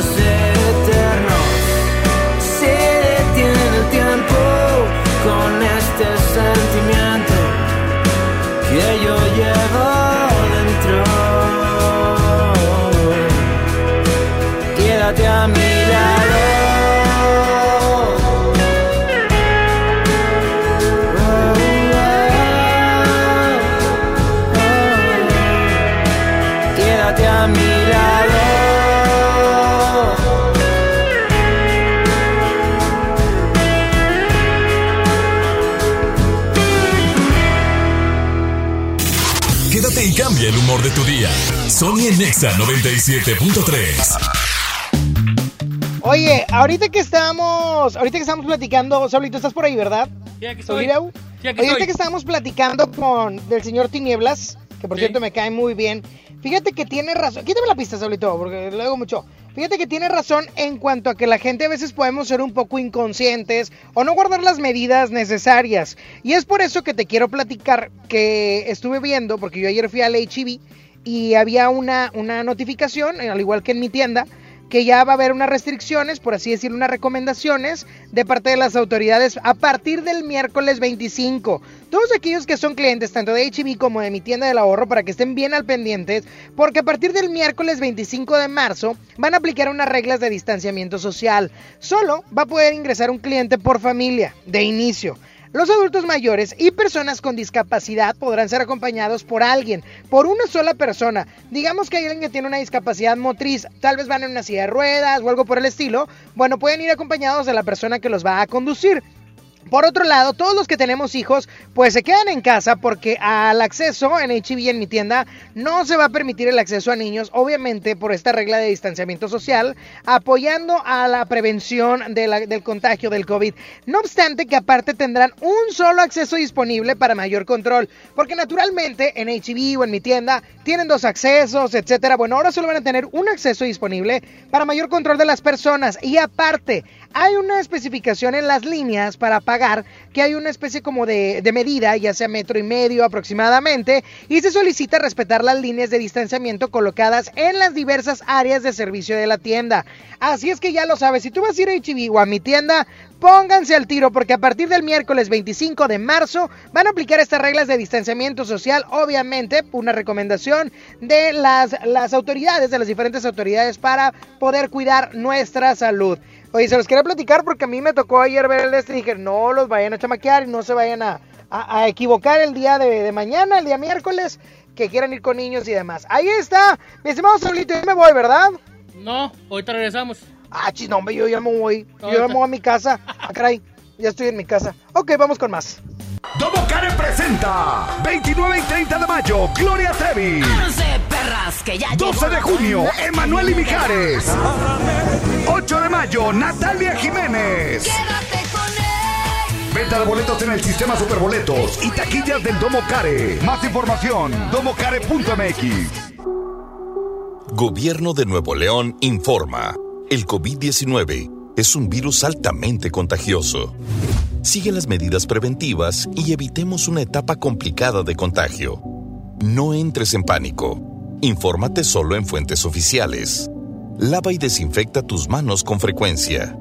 Sony en Nexa 97.3. Oye, ahorita que estamos, ahorita que estamos platicando, Saulito, estás por ahí, ¿verdad? Sí, aquí estoy. Sí, aquí Oye, ahorita que estábamos platicando con del señor Tinieblas, que por Sí. cierto me cae muy bien. Fíjate que tiene razón. Quítame la pista, Saulito, porque le hago mucho. Fíjate que tiene razón en cuanto a que la gente a veces podemos ser un poco inconscientes o no guardar las medidas necesarias. Y es por eso que te quiero platicar que estuve viendo, porque yo ayer fui al HEB y había una, una notificación, al igual que en mi tienda, que ya va a haber unas restricciones, por así decirlo, unas recomendaciones de parte de las autoridades a partir del miércoles 25. Todos aquellos que son clientes tanto de HB como de mi tienda del ahorro para que estén bien al pendientes, porque a partir del miércoles 25 de marzo van a aplicar unas reglas de distanciamiento social. Solo va a poder ingresar un cliente por familia, de inicio. Los adultos mayores y personas con discapacidad podrán ser acompañados por alguien, por una sola persona. Digamos que hay alguien que tiene una discapacidad motriz, tal vez van en una silla de ruedas o algo por el estilo. Bueno, pueden ir acompañados de la persona que los va a conducir. Por otro lado, todos los que tenemos hijos, pues se quedan en casa porque al acceso en HB y en mi tienda no se va a permitir el acceso a niños, obviamente por esta regla de distanciamiento social, apoyando a la prevención del contagio del COVID. No obstante que aparte tendrán un solo acceso disponible para mayor control, porque naturalmente en HB o en mi tienda tienen dos accesos, etcétera. Bueno, ahora solo van a tener un acceso disponible para mayor control de las personas y aparte hay una especificación en las líneas para pagar que hay una especie como de, medida, ya sea metro y medio aproximadamente, y se solicita respetar las líneas de distanciamiento colocadas en las diversas áreas de servicio de la tienda. Así es que ya lo sabes, si tú vas a ir a HB o a mi tienda, pónganse al tiro porque a partir del miércoles 25 de marzo van a aplicar estas reglas de distanciamiento social, obviamente una recomendación de las autoridades, de las diferentes autoridades para poder cuidar nuestra salud. Oye, se los quería platicar porque a mí me tocó ayer ver el este y dije, no los vayan a chamaquear y no se vayan a, a- a equivocar el día de, de mañana, el día miércoles, que quieran ir con niños y demás. Ahí está, mi estimado Saulito, ya me voy, ¿verdad? No, ahorita regresamos. Ah, chis, no, hombre, yo ya me voy. Yo ya me voy a mi casa. Ah, caray, ya estoy en mi casa. Ok, vamos con más. Domo Care presenta 29 y 30 de mayo, Gloria Trevi. perras, que ya 12 de junio, Emanuel y Mijares. 8 de mayo, Natalia Jiménez. Venta de boletos en el sistema Superboletos y taquillas del Domo Care. Más información, domocare.mx. Gobierno de Nuevo León informa. El COVID-19 es un virus altamente contagioso. Sigue las medidas preventivas y evitemos una etapa complicada de contagio. No entres en pánico. Infórmate solo en fuentes oficiales. Lava y desinfecta tus manos con frecuencia.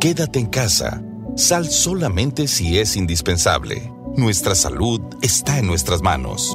Quédate en casa. Sal solamente si es indispensable. Nuestra salud está en nuestras manos.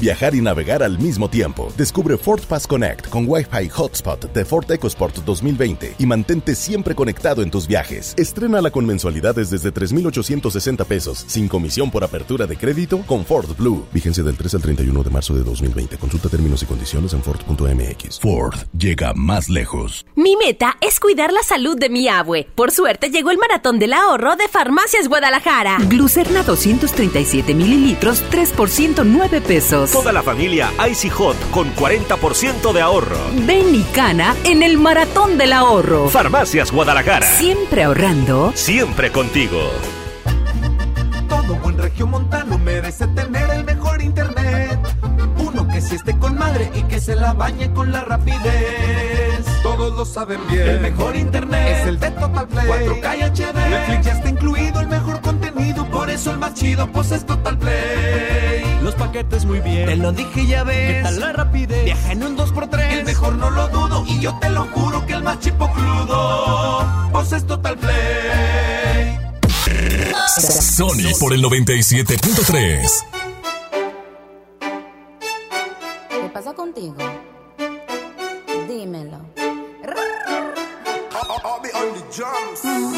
Viajar y navegar al mismo tiempo. Descubre Ford Pass Connect con Wi-Fi Hotspot de Ford EcoSport 2020 y mantente siempre conectado en tus viajes. Estrénala con mensualidades desde 3,860 pesos, sin comisión por apertura de crédito con Ford Blue. Vigencia del 3 al 31 de marzo de 2020. Consulta términos y condiciones en Ford.mx. Ford llega más lejos. Mi meta es cuidar la salud de mi abue. Por suerte llegó el maratón del ahorro de Farmacias Guadalajara. Glucerna 237 mililitros, 3 por 109 pesos. Toda la familia Icy Hot con 40% de ahorro. Ven y cana en el maratón del ahorro. Farmacias Guadalajara. Siempre ahorrando. Siempre contigo. Todo buen regiomontano merece tener el mejor internet. Uno que sí esté con madre y que se la bañe con la rapidez. Todos lo saben bien. El mejor internet es el de Total Play. 4K y HD. Netflix ya está incluido, el mejor contenido. Por eso el más chido, pues es Total Play. Los paquetes muy bien. Te lo dije ya ves. ¿Qué tal la rapidez? Viaja en un 2x3. El mejor no lo dudo. Y yo te lo juro que el más chipo crudo. Pues es Total Play. Sony por el 97.3. ¿Qué pasa contigo? Dímelo. Mm,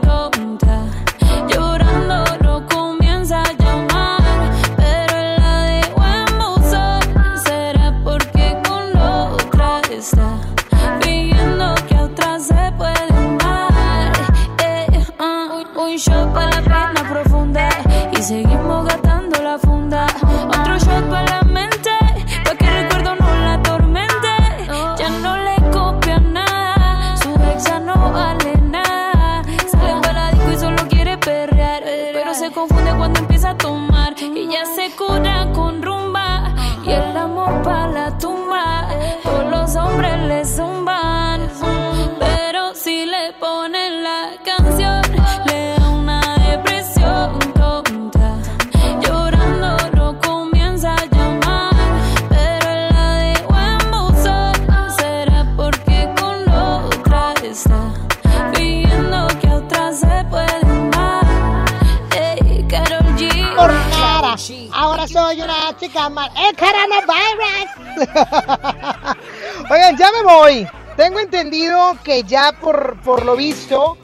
ya se mal. ¡El coronavirus! Oigan, ya me voy. Tengo entendido que ya por, por lo visto,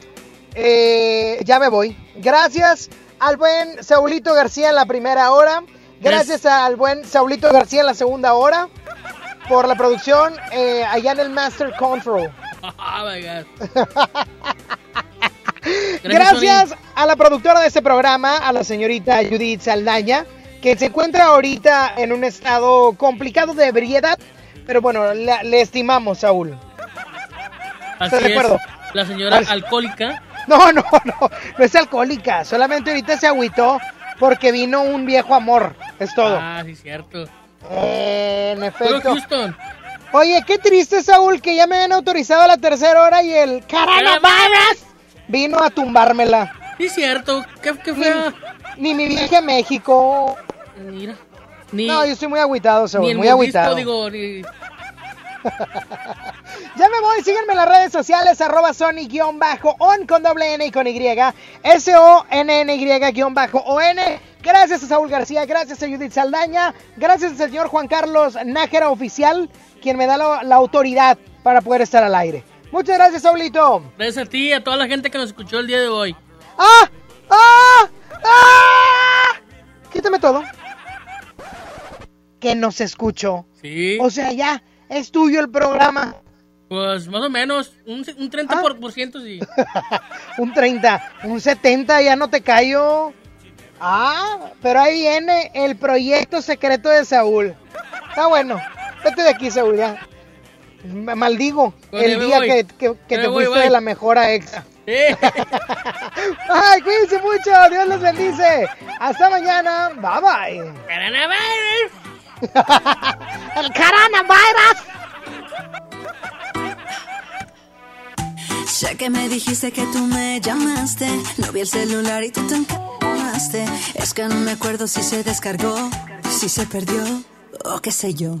eh, ya me voy. Gracias al buen Saulito García en la primera hora. Gracias al buen Saulito García en la segunda hora. Por la producción eh, allá en el Master Control. Oh my God. Gracias a la productora de este programa, a la señorita Judith Saldaña, que se encuentra ahorita en un estado complicado de ebriedad, pero bueno, la- le estimamos, Saúl. Así ¿Estás de es. acuerdo? La señora Al- alcohólica. No, no, no, no es alcohólica, solamente ahorita se agüitó porque vino un viejo amor, es todo. Ah, sí, cierto. Eh, en efecto. Houston. Oye, qué triste, Saúl, que ya me habían autorizado la tercera hora y el coronavirus vino a tumbármela. Sí, cierto. ¿Qué, qué fue? Ni, mi viaje a México. Mira. Ni, No, yo estoy muy agüitado, Saúl, muy agüitado. digo, ni- Ya me voy, síganme en las redes sociales, arroba Sony-on con doble N y con Y, S-O-N-N-Y-on. Gracias a Saúl García, gracias a Judith Saldaña, gracias al señor Juan Carlos Nájera Oficial, quien me da la, la autoridad para poder estar al aire. Muchas gracias, Saulito. Gracias a ti y a toda la gente que nos escuchó el día de hoy. ¡Ah! ¡Ah! ¡Ah! Quítame todo. Que nos escuchó. Sí. O sea, ya, es tuyo el programa. Pues más o menos, un, un 30% por, por ciento sí. Un 30, un 70, ya no te callo. Ah, pero ahí viene el proyecto secreto de Saúl. Está bueno. Vete de aquí, Saúl, ya. Maldigo Pues el día voy. que, que- que Ya te voy, fuiste de la mejor a Exa. Sí. Ay, cuídense mucho. Dios los bendice. Hasta mañana. Bye bye. el coronavirus. Sé que me dijiste que tú me llamaste. No vi el celular y tú te encamaste. Es que no me acuerdo si se descargó, si se perdió o qué sé yo.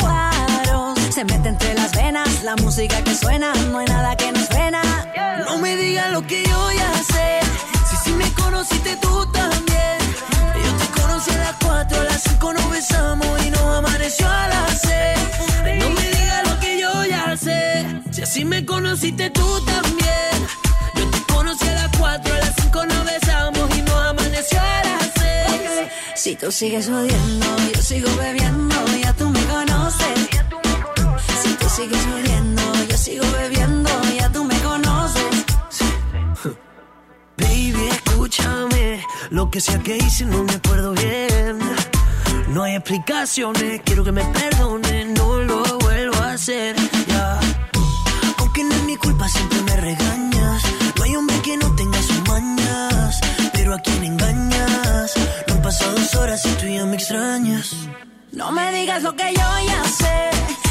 Se mete entre las venas la música que suena, no hay nada que nos frena. No me digas lo que yo ya sé. Si sí me conociste tú también. Yo te conocí a las 4, a las 5 nos besamos y nos amaneció a las 6. No me digas lo que yo ya sé. Si así me conociste tú también. Yo te conocí a las 4, a las 5 nos besamos y nos amaneció a las 6. Si tú sigues odiando, yo sigo bebiendo, sigues odiando, yo sigo bebiendo, ya tú me conoces. Baby, escúchame. Lo que sea que hice no me acuerdo bien. No hay explicaciones, quiero que me perdones, no lo vuelvo a hacer. Ya. Aunque no es mi culpa, siempre me regañas. No hay hombre que no tenga sus mañas. Pero a quien engañas. No han dos horas y tú ya me extrañas. No me digas lo que yo ya sé.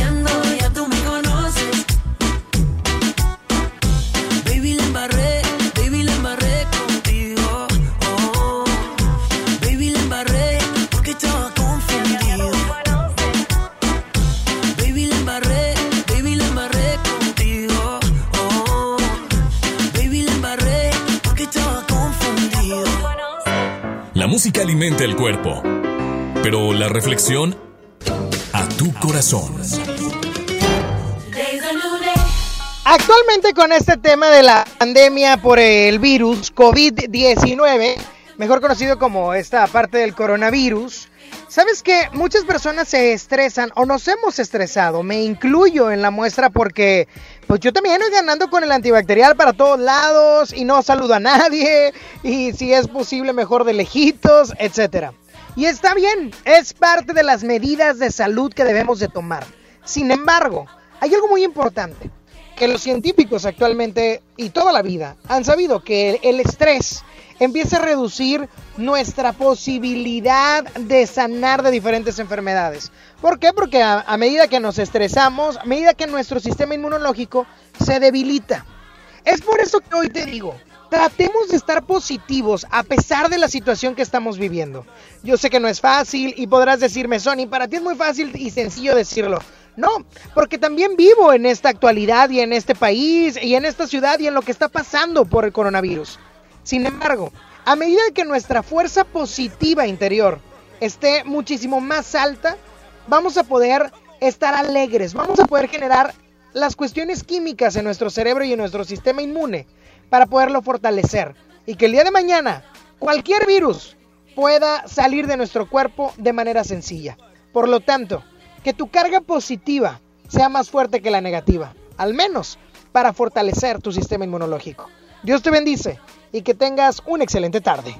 música alimenta el cuerpo, pero la reflexión a tu corazón. Actualmente con este tema de la pandemia por el virus COVID-19, mejor conocido como esta parte del coronavirus, sabes que muchas personas se estresan o nos hemos estresado, me incluyo en la muestra porque pues yo también voy ganando con el antibacterial para todos lados y no saludo a nadie y si es posible mejor de lejitos, etcétera. Y está bien, es parte de las medidas de salud que debemos de tomar. Sin embargo, hay algo muy importante que los científicos actualmente y toda la vida han sabido que el estrés empieza a reducir nuestra posibilidad de sanar de diferentes enfermedades. ¿Por qué? Porque a, a medida que nos estresamos, a medida que nuestro sistema inmunológico se debilita. Es por eso que hoy te digo, tratemos de estar positivos a pesar de la situación que estamos viviendo. Yo sé que no es fácil y podrás decirme, Sony, para ti es muy fácil y sencillo decirlo. No, porque también vivo en esta actualidad y en este país y en esta ciudad y en lo que está pasando por el coronavirus. Sin embargo, a medida que nuestra fuerza positiva interior esté muchísimo más alta, vamos a poder estar alegres, vamos a poder generar las cuestiones químicas en nuestro cerebro y en nuestro sistema inmune para poderlo fortalecer y que el día de mañana cualquier virus pueda salir de nuestro cuerpo de manera sencilla. Por lo tanto, que tu carga positiva sea más fuerte que la negativa, al menos para fortalecer tu sistema inmunológico. Dios te bendice y que tengas una excelente tarde.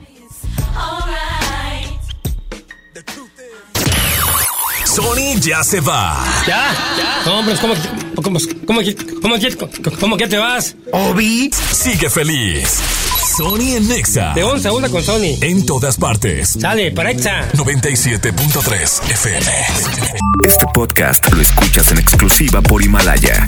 Sony ya se va. ¿Ya? ¿Ya? Hombre, ¿cómo, cómo, cómo, cómo, cómo, cómo que te vas? Obi sigue feliz. Sony en Nexa. De 11 a 1 con Sony. En todas partes. Sale, para Exa. 97.3 FM. Este podcast lo escuchas en exclusiva por Himalaya.